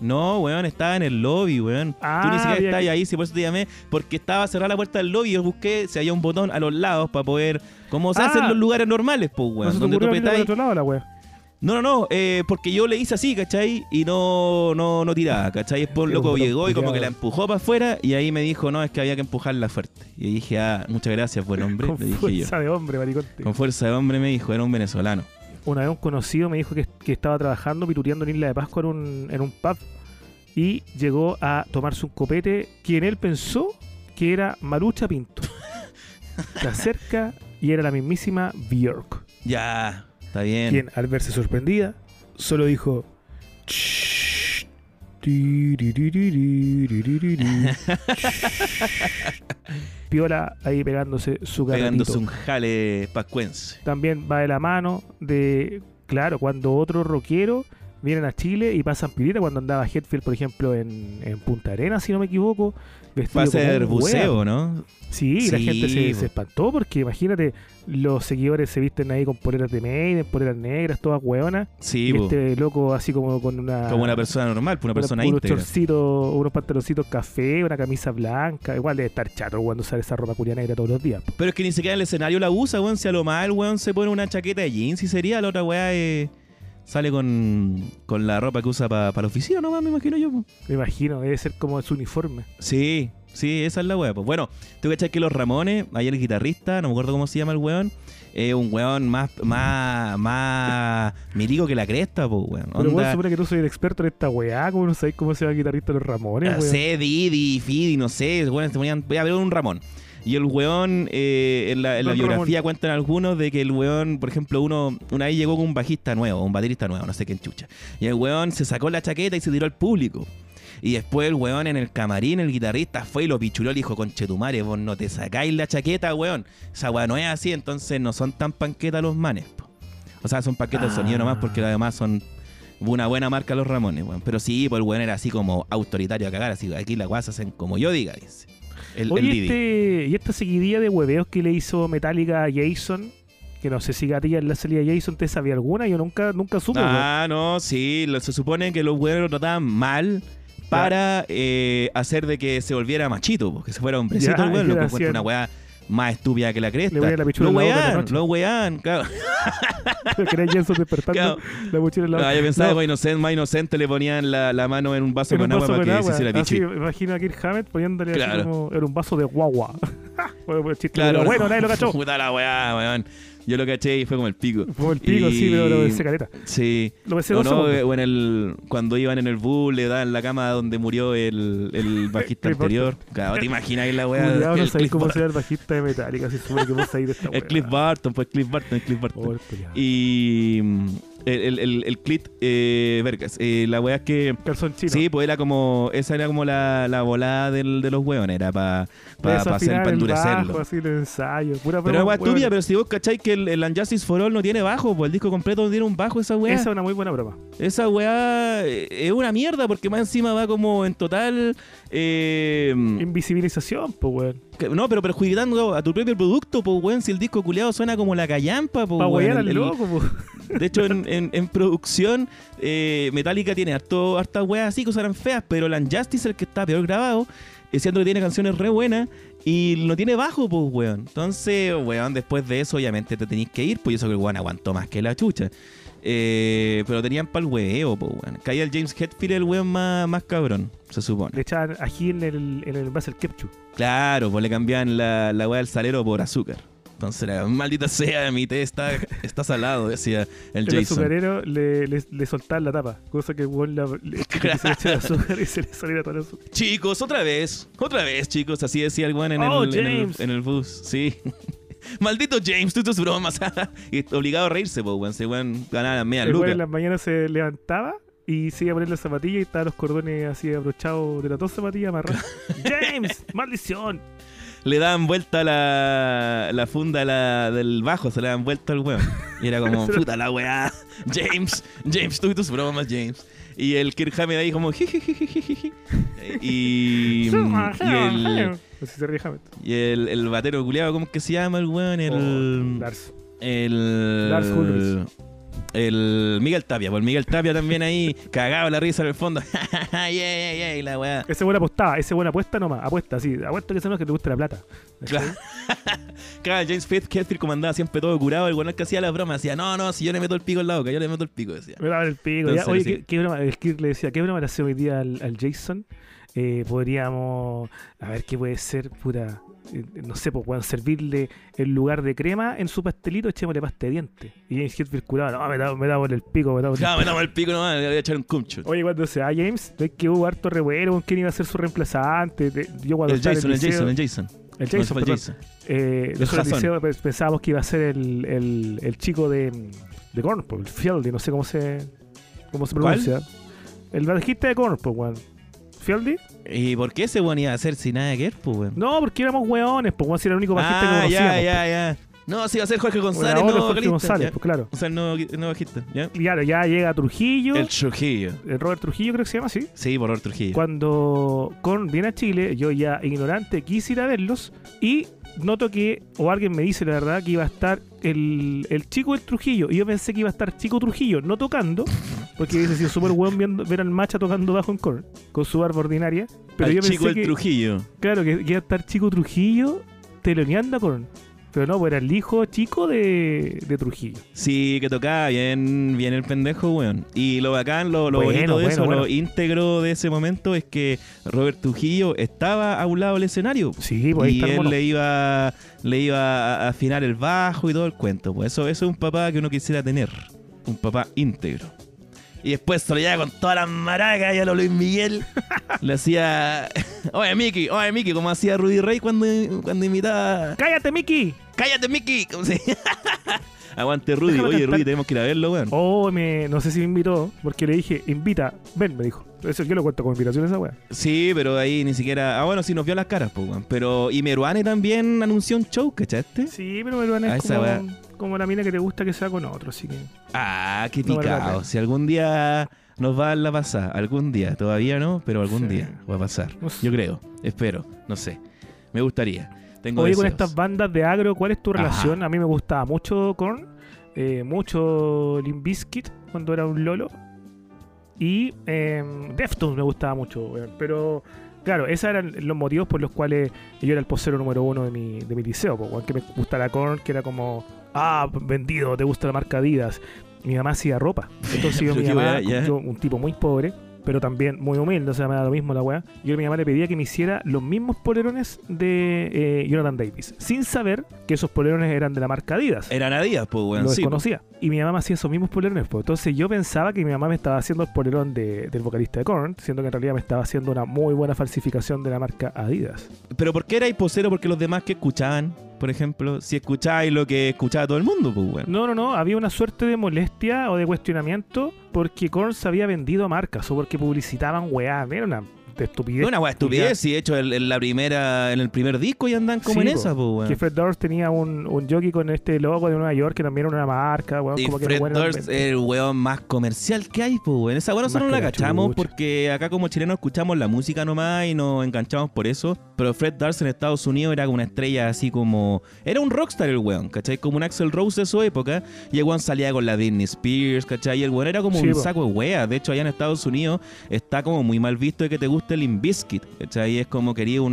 No, weón, estaba en el lobby, weón. Ah, Tú ni siquiera había estabas que- ahí, sí, por eso te llamé. Porque estaba cerrada la puerta del lobby. Yo busqué si había un botón a los lados para poder. Como se Ah. hace en los lugares normales, pues, no weón. se donde tú apretáis- otro lado la weá. No, no, no. eh, porque yo le hice así, ¿cachai? Y no, no, no tiraba, ¿cachai? Después un loco llegó y como que la empujó para afuera. Y ahí me dijo, no, es que había que empujarla fuerte. Y dije, ah, muchas gracias, buen hombre. Con le dije yo. fuerza de hombre, maricón. Con fuerza de hombre me dijo, era un venezolano. Una vez un conocido me dijo que, que estaba trabajando, pituteando en Isla de Pascua en un, en un pub. Y llegó a tomarse un copete quien él pensó que era Marucha Pinto. Se acerca y era la mismísima Björk. Ya, Está bien. Quien, al verse sorprendida, solo dijo. Piola ahí pegándose su garantito. Pegándose un jale pascuense. También va de la mano de, claro, cuando otro rockero vienen a Chile y pasan pilita cuando andaba Hetfield, por ejemplo, en, en Punta Arenas, si no me equivoco, Va a ser buceo. ¿no? Sí, la Sí, gente se, se espantó porque imagínate, los seguidores se visten ahí con poleras de Maiden, poleras negras, todas hueonas. Sí, y este loco así como con una... como una persona normal, una una- persona unos íntegra. chorcitos, unos pantaloncitos café, una camisa blanca. Igual debe estar chato cuando usar esa ropa curia negra todos los días. po. Pero es que ni siquiera en el escenario la usa, weón. Si a lo el weón se pone una chaqueta de jeans y sería, la otra weá eh, sale con, con la ropa que usa para la oficina, ¿no? Me imagino yo. po. Me imagino, debe ser como su uniforme. Sí, sí, esa es la weá. Pues bueno, tú cachai que los Ramones, ayer el guitarrista, no me acuerdo cómo se llama el weón, es un weón más, más, más milico que la cresta, pues weón. Pero vos supone que tú soy el experto en esta weá, ¿cómo no sabéis cómo se llama el guitarrista de los Ramones, Ah, weón? sé, Didi, Fidi, no sé, weón, se ponían, voy a ver un Ramón. Y el weón, eh, en la, en la biografía cuentan algunos de que el weón, por ejemplo, uno una vez llegó con un bajista nuevo, un baterista nuevo, no sé qué chucha. Y el weón se sacó la chaqueta y se tiró al público. Y después el weón en el camarín, el guitarrista fue y lo pichuló y le dijo, conchetumare, vos no te sacáis la chaqueta, weón. Esa weá no es así, entonces no son tan panquetas los manes, po. O sea, son panquetas de sonido nomás porque Ah. además son una buena marca los Ramones, weón. Pero sí, pues el weón era así como autoritario a cagar, así aquí las se hacen como yo diga, dice. El, el Oye, Didi. este, y esta seguidilla de hueveos que le hizo Metallica a Jason, que no sé si Gatilla en la salida de Jason te sabía alguna, yo nunca, nunca supe. Ah, no, sí. lo- se supone que los weones lo trataban mal para eh, hacer de que se volviera machito, que se fuera hombrecito Ya, el y Lo una weá más estúpida que la cresta. Le voy a la pichula Lo wean, lo wean, claro. que era Jason despertando Claro. la mochila en la Ah, yo pensaba No, inocente, más inocente le ponían la, la mano en un vaso en con un agua vaso para con que se agua. hiciera Así, pichi. imagina a Kirk Hammett poniéndole así Claro. como en un vaso de guagua. Fue fue el chiste, Claro, pero no. bueno, nadie lo cachó. Puta la weá, weón. Yo lo caché y fue como el pico. Fue el pico, Y- sí, pero lo pensé careta. Sí. Lo pensé dos no, eh, o en el, cuando iban en el bus, le daban la cama donde murió el, el bajista anterior. Claro, te imaginas la weá. Cuidado, no el, sabéis cómo será el bajista de Metallica, si supone que vos de esta el weá. Cliff Barton, pues Cliff Barton, el Cliff Barton. Oh, el. Y el, el, el, Clit, eh, vergas, eh, la weá es que... Calzón chino. Sí, pues era como, esa era como la, la volada del, de los hueones, era para pa, pa hacer, pa el endurecerlo. bajo, así el ensayo. Pura Pero weá tuya, pero si vos cacháis que el, el Unjustice for All no tiene bajo, pues el disco completo no tiene un bajo esa weá. Esa Esa, es una muy buena broma. weá eh, es una mierda porque más encima va como en total... eh, Invisibilización, pues, weón. no, pero perjudicando a tu propio producto, pues weón, si el disco culiado suena como la callampa, pues Para weón, el- el- loco, pues. De hecho, en, en- en producción, eh, Metallica tiene harto, hartas weas así que eran feas, pero el Unjustice, el que está peor grabado, es cierto que tiene canciones re buenas y no tiene bajo, pues, weón. Entonces, weón, después de eso, obviamente te tenéis que ir, pues, y eso que el weón aguantó más que la chucha. Eh, pero tenían para el hueveo, pues, weón. Caía el James Hetfield, el weón más, más cabrón, se supone. Le echaban ají en el, en el Basel Kepchu. Claro, pues le cambiaban la, la wea del salero por azúcar. Entonces era, maldita sea, mi té está, está salado, decía el El Jason. azucarero le, le, le soltaban la tapa. Cosa que la, le, que se azúcar y se le saliera todo el azúcar. Chicos, otra vez, otra vez, chicos, así decía el weón en, Oh, el, en, el, en el bus, sí. Maldito James, tú tus bromas. y obligado a reírse, pues, weón. Ese weón ganaba las medias lucas. en las mañanas se levantaba y se iba a poner las zapatillas y estaban los cordones así abrochados de las dos zapatillas amarrados. ¡James! ¡Maldición! Le daban vuelta la, la funda la, del bajo, se le daban vuelta al weón. Y era como, puta la weá. James, James, tú y tus bromas, James. Y el Kirk Hammett ahí como, jijijijijiji. Y, y el, Hammett. y el, el batero culiado, ¿cómo es que se llama el weón? El, Oh, Lars. el, Lars Ulrich. El Miguel Tapia, pues Miguel Tapia también ahí, cagado la risa en el fondo. yeah, yeah, yeah, y la weá. Ese buena apostaba, ese buena apuesta nomás. Apuesta, sí. Apuesta que se que te gusta la plata. Claro. Claro, James Hetfield comandaba siempre todo curado. El weón que hacía las bromas decía, no, no, si yo le meto el pico al lado, que yo le meto el pico, decía. Me el pico. Entonces, ya. Oye, sí. ¿qué, qué broma? Le decía, ¿qué broma le hacemos hoy día al, al Jason? Eh, podríamos, a ver qué puede ser, puta, eh, no sé, pues pueden servirle en lugar de crema en su pastelito, echémosle pasta de dientes. Y James Hetfield curaba, no, me da, me da por el pico, me da por el Claro, me damos el pico nomás, le voy a echar un cumcho. Oye, cuando se va James, es que hubo harto revuelo con quién iba a ser su reemplazante. Yo cuando El Jason, el liceo- Jason, el Jason. el No, Jason, el. Jason. Eh, El nosotros en el liceo pe- pensábamos que iba a ser el, el, el chico de, de pues, el Fieldy, no sé cómo se, cómo se ¿Cuál? pronuncia. El bajista de Korn, pues, weón. ¿Fieldy? ¿Y por qué ese weón iba a hacer sin nada que ver, pues, weón? No, porque éramos weones, pues, weón, si era el único bajista que Ah, conocíamos. ya, ya, ya. No, sí, va a ser Jorge pues. González, Bueno, ahora no, Jorge vocalista, González, ya. pues claro. O sea, el nuevo, el nuevo bajista, ¿ya? Y Claro, ya llega Trujillo, El el, Trujillo. Robert Trujillo creo que se llama así. Sí, por Robert Trujillo. Cuando Korn viene a Chile, yo ya ignorante quise ir a verlos y noto que, o alguien me dice la verdad, que iba a estar el, el chico del Trujillo. Y yo pensé que iba a estar chico Trujillo, no tocando, porque hubiese sido súper bueno viendo, ver al macha tocando bajo en Korn, con su barba ordinaria. Pero Al yo chico pensé del que, Trujillo. claro, que, que iba a estar chico Trujillo teloneando a Korn. Pero no, pues era el hijo chico de, de Trujillo. Sí, que tocaba bien, bien el pendejo, weón. Y lo bacán, lo, lo Bueno, bonito de bueno, eso, bueno. lo íntegro de ese momento es que Robert Trujillo estaba a un lado del escenario. Sí, pues ahí y está el él le iba, le iba a afinar el bajo y todo el cuento. Pues eso, eso es un papá que uno quisiera tener. Un papá íntegro. Y después se lo llevaba con todas las maracas y a lo Luis Miguel. le hacía. Oye, Mickey, oye, Mickey, como hacía Rudy Rey cuando, cuando imitaba. ¡Cállate, Mickey! ¡Cállate, Mickey! Como se- Aguante Rudy. Déjame Oye, cantar. Rudy, tenemos que ir a verlo, weón. Oh, me, no sé si me invitó, porque le dije, invita, ven, me dijo. Eso yo lo cuento como invitación esa wea. Sí, pero ahí ni siquiera. Ah, bueno, sí nos vio las caras, pues, weón. Pero. Y Meruane también anunció un show, ¿cachaste? Sí, pero me A es esa como, wea. Como la mina que te gusta que sea con otro, así que. Ah, qué No picado. si algún día nos va a la pasada, algún día, todavía no, pero algún Sí. día va a pasar. Yo creo, espero, no sé. Me gustaría. Tengo Oye, con estas bandas de agro, ¿cuál es tu Ajá. relación? A mí me gustaba mucho Korn, eh, mucho Limp Bizkit cuando era un lolo. Y eh, Deftones me gustaba mucho. Pero, claro, esos eran los motivos por los cuales yo era el posero número uno de mi, de mi liceo, po, weón, que me gustara Korn, que era como, ah, vendido, te gusta la marca Adidas. Mi mamá hacía ropa. Entonces yo, mi mamá, yo, un tipo muy pobre, pero también muy humilde, o sea, me da lo mismo la weá. Yo a mi mamá le pedía que me hiciera los mismos polerones de eh, Jonathan Davis, sin saber que esos polerones eran de la marca Adidas. Era Nadía, pues, weón. lo sí, po. desconocía. Y mi mamá me hacía esos mismos polerones. Pues. Entonces yo pensaba que mi mamá me estaba haciendo el polerón de- del vocalista de Korn, siendo que en realidad me estaba haciendo una muy buena falsificación de la marca Adidas. Pero ¿por qué erais posero? Porque los demás que escuchaban, por ejemplo, si escucháis lo que escuchaba todo el mundo, pues, weón. No, no, no, había una suerte de molestia o de cuestionamiento porque Korn se había vendido a marcas o porque publicitaban weá. Era una estupidez. Una weá estupidez, si de hecho en, en la primera, en el primer disco ya andan como Sí, en po. esa, pues, weón. Que Fred Durst tenía un, un jockey con este logo de Nueva York que también era una marca, weón, Y como que Fred bueno, Durst es el weón más comercial que hay, pues, weón. Esa weón nosotros no la que cachamos chucha. porque acá como chilenos escuchamos la música nomás y nos enganchamos por eso. Pero Fred Durst en Estados Unidos era como una estrella así como... Era un rockstar el weón, ¿cachai? Como un Axel Rose de su época. Y el weón salía con la Britney Spears, ¿cachai? Y el weón era como Sí, un po. saco de wea. De hecho, allá en Estados Unidos está como muy mal visto de que te guste el Limbiskit, ¿cachai? Es como quería un,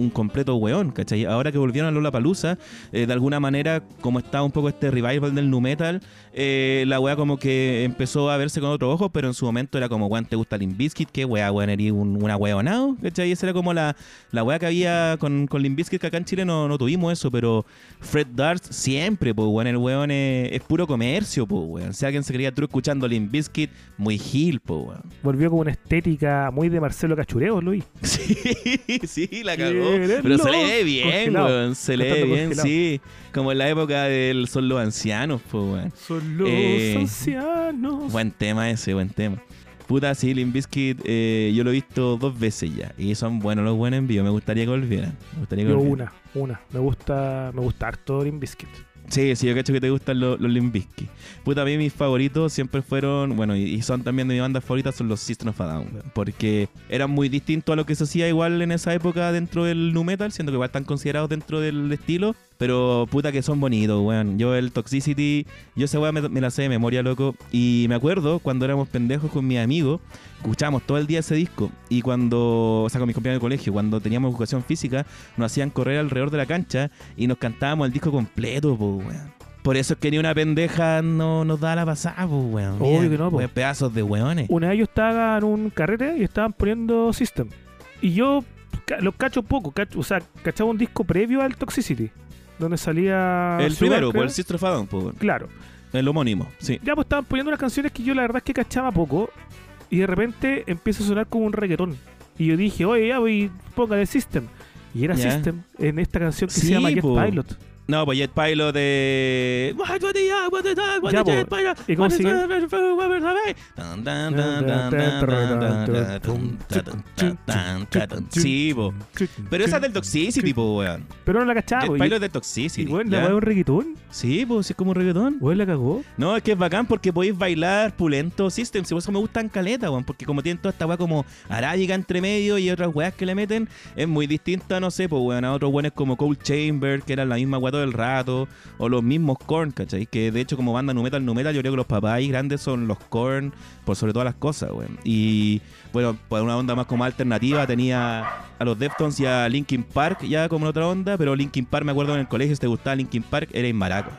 un- completo weón, ¿cachai? Ahora que volvieron a Lollapalooza, eh, de alguna manera, como está un poco este revival del nu metal, eh, la wea como que empezó a verse con otros ojos, pero en su momento era como, weón, ¿te gusta Limp Bizkit? ¿Qué wea, weón? Eres un, una weonado, ¿cachai? Esa era como la, la wea que había con, con Limp Bizkit, que acá en Chile no, no tuvimos eso, pero Fred Durst siempre, pues, weón, el weón es, puro comercio, pues, weón. Si alguien se creía tú escuchando Limp Bizkit, muy gil, pues, weón. Volvió con una estética muy de Marcelo Cachureo, Luis. Sí, sí, la cagó. Pero se le ve bien, congelado. weón. Se le ve bien, congelado. sí. Como en la época del Son los Ancianos, pues, weón. Son los Eh, ancianos. Buen tema ese, buen tema. Puta, sí, Limp Bizkit, eh, yo lo he visto dos veces ya. Y son buenos los buenos en vivo. Me gustaría que volvieran. Me gustaría que Yo volvieran. una, una. Me gusta, me gusta harto Limp Bizkit. Sí, sí, yo cacho que te gustan los, los Limp Bizkit. Puta, a mí mis favoritos siempre fueron, bueno, y, son también de mi banda favorita, son los System of a Down, weón, porque eran muy distintos a lo que se hacía igual en esa época dentro del nu metal, siendo que igual están considerados dentro del estilo, pero puta que son bonitos, weón. Yo el Toxicity, yo esa weá me, la sé de memoria, loco, y me acuerdo cuando éramos pendejos con mis amigos, escuchábamos todo el día ese disco, y cuando, o sea, con mis compañeros de colegio, cuando teníamos educación física, nos hacían correr alrededor de la cancha y nos cantábamos el disco completo, po, weón. Por eso es que ni una pendeja no nos da la pasada, po, weón. Obvio Mira, que no, weón, Pedazos de weones. Una vez yo estaba en un carrete y estaban poniendo System. Y yo lo cacho poco, cacho- o sea, cachaba un disco previo al Toxicity, donde salía. el Sugar, primero, por el Sister po, weón. Claro. El homónimo, sí. Ya pues estaban poniendo unas canciones que yo la verdad es que cachaba poco. Y de repente empieza a sonar como un reggaetón. Y yo dije, oye, ya voy, póngale System. Y era. System en esta canción que Sí, se llama po. Pilot. No, pues Jet Pilot de. ¿Y cómo sigue? Sí, po. Pero esa es del Toxicity, po, weón. Pero no la cachaba, Jet Pilot del Toxicity. Weón, ¿la weón un reggaetón? Sí, pues, es como un reggaetón. Weón, la cagó. No, es que es bacán porque podéis bailar pulento System. Si por eso me gustan caleta, weón. Porque como tienen toda esta weá como arábiga entre medio y otras weas que le meten, es muy distinta, no sé, pues, weón, a otros weones como Cold Chamber, que era la misma weá todo el rato, o los mismos Korn, ¿cachai? Que de hecho, como banda nu metal, nu metal, yo creo que los papás grandes son los Korn, por sobre todas las cosas, weón. Y bueno, por una onda más como alternativa, tenía a los Deftones y a Linkin Park ya como en otra onda, pero Linkin Park, me acuerdo en el colegio, si te gustaba Linkin Park, era en Maracas.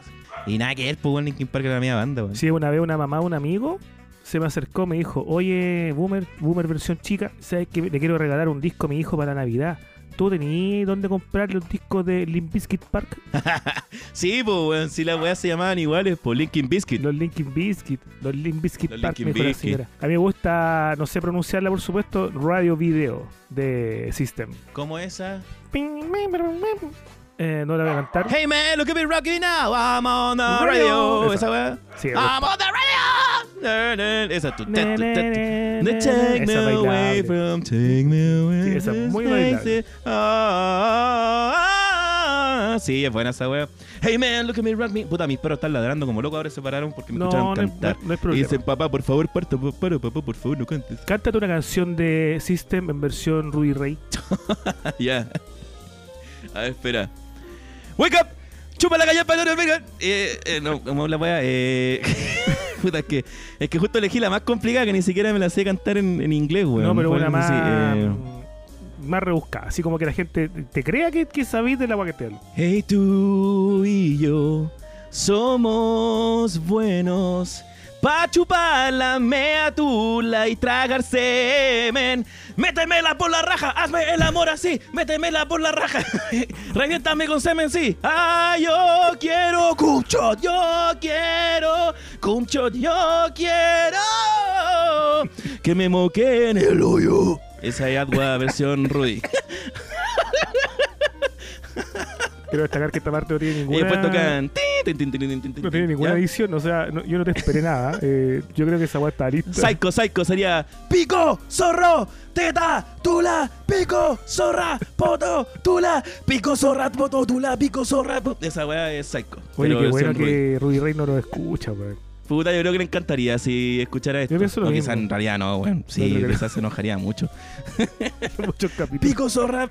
Y nada que ver, pues weón, Linkin Park era la mía banda, weón. Sí, una vez una mamá, un amigo, se me acercó, me dijo, oye, Boomer, Boomer versión chica, ¿sabes que le quiero regalar un disco a mi hijo para Navidad? ¿Tú tenías dónde comprar los discos de Limp Bizkit Park? Sí, pues, weón, si las weas se llamaban iguales, por Linkin Biscuit. Los Linkin Bizkit, los Bizkit Los Park, Linkin me dijo la Bizkit. señora. A mí me gusta, no sé pronunciarla por supuesto, Radio Video de System. ¿Cómo esa? Eh, no la voy a cantar. Hey man, look at me rocking now, I'm on the Radio. radio. Esa. Esa wea. Sí, I'm on the radio. Esa. tu, ta, ta. Take me away from, take me away. Sí, esa muy bailable. Ah, ah, ah. Sí, es buena esa wea. Hey man, look at me rock me. Puta, mis perros están ladrando como locos. Ahora se pararon porque me No, escucharon no hay, cantar. no hay y problema. dicen, papá, por favor, parta, para, papá, por favor, no cantes. Cántate una canción de System en versión Rudy Ray. Ya. A ver, espera. Wake up. Chupa la calle para no venga. Eh, eh, no, como la wea, eh. Puta, es que, es que justo elegí la más complicada que ni siquiera me la sé cantar en, en inglés, weón. no, pero una más, eh. más rebuscada. Así como que la gente te crea que, que sabís del agua que te hablo. Hey, tú y yo somos buenos Pa' chupar la mea tula y tragar semen. Métemela por la raja, hazme el amor así. Métemela por la raja. Reviéntame con semen, sí. Ah, yo quiero cumchot, yo quiero cumchot, yo quiero que me moque en el hoyo. Esa es agua versión Rudy. Quiero destacar que esta parte no tiene Y ninguna. después tocan. No tiene ninguna ¿Ya? edición, o sea, no- yo no te esperé nada. Eh, yo creo que esa weá está lista. Psycho, psycho sería pico, zorro, teta, tula, pico, zorra, poto, tula, pico, zorra, poto, tula, pico, zorra. po- Esa weá es psycho. Oye, qué bueno que Rudy Rey no lo escucha, weón. Puta, yo creo que le encantaría si escuchara esto. Yo pienso lo o mismo. quizás en realidad no, weón. Sí, quizás se enojaría mucho. Muchos capítulos. Pico, zorra,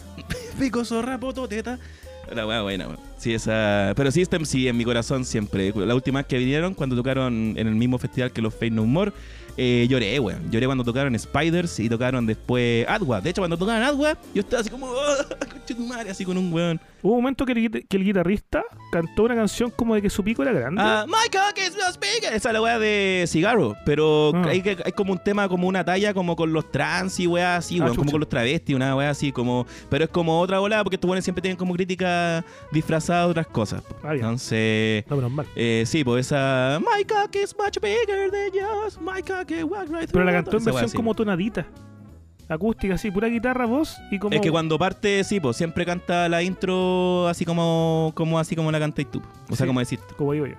pico, zorra, poto, teta. La weá. Sí, esa. Pero System sí, en mi corazón siempre. La última vez que vinieron, cuando tocaron en el mismo festival que los Fate No More, eh, lloré, weón. Lloré cuando tocaron Spiders y tocaron después Adwa. De hecho, cuando tocaron Adwa, yo estaba así como, "Ah, conche tu madre", así con un weón. Hubo un momento que el, que el guitarrista cantó una canción como de que su pico era grande. Ah, My cock is just bigger. Esa es la weá de cigarro. Pero Ah. hay, como un tema, como una talla, como con los trans y weá así, Ah, weón, como con los travestis, una weá así, como. Pero es como otra bola, porque estos weones siempre tienen como crítica disfrazada de otras cosas. Ah, bien. Entonces. No, menos mal. Eh, sí, pues esa. My cock is much bigger than yours. My cock is right Pero la cantó en versión como tonadita. Acústica, así, pura guitarra, voz y como. Es que cuando parte, sí, pues siempre canta la intro así como, como así como la cantáis tú. O sea, Sí. como decís. Como digo yo.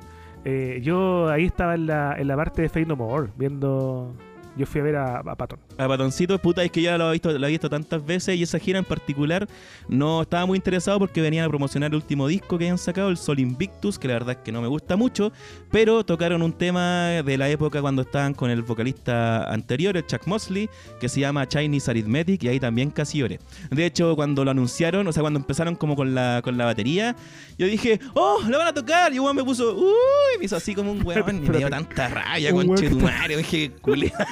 Eh, yo ahí estaba en la, en la parte de Fade No More, viendo. Yo fui a ver a, a Patton. A Patoncito, puta, es que ya lo he visto, lo he visto tantas veces y esa gira en particular no estaba muy interesado porque venían a promocionar el último disco que habían sacado, el Sol Invictus, que la verdad es que no me gusta mucho, pero tocaron un tema de la época cuando estaban con el vocalista anterior, el Chuck Mosley, que se llama Chinese Arithmetic y ahí también casi lloré. De hecho, cuando lo anunciaron, o sea, cuando empezaron como con la, con la batería, yo dije, oh, lo van a tocar, y Juan me puso, uy, me hizo así como un weón, y me dio tanta weón tu está- madre, dije, culé.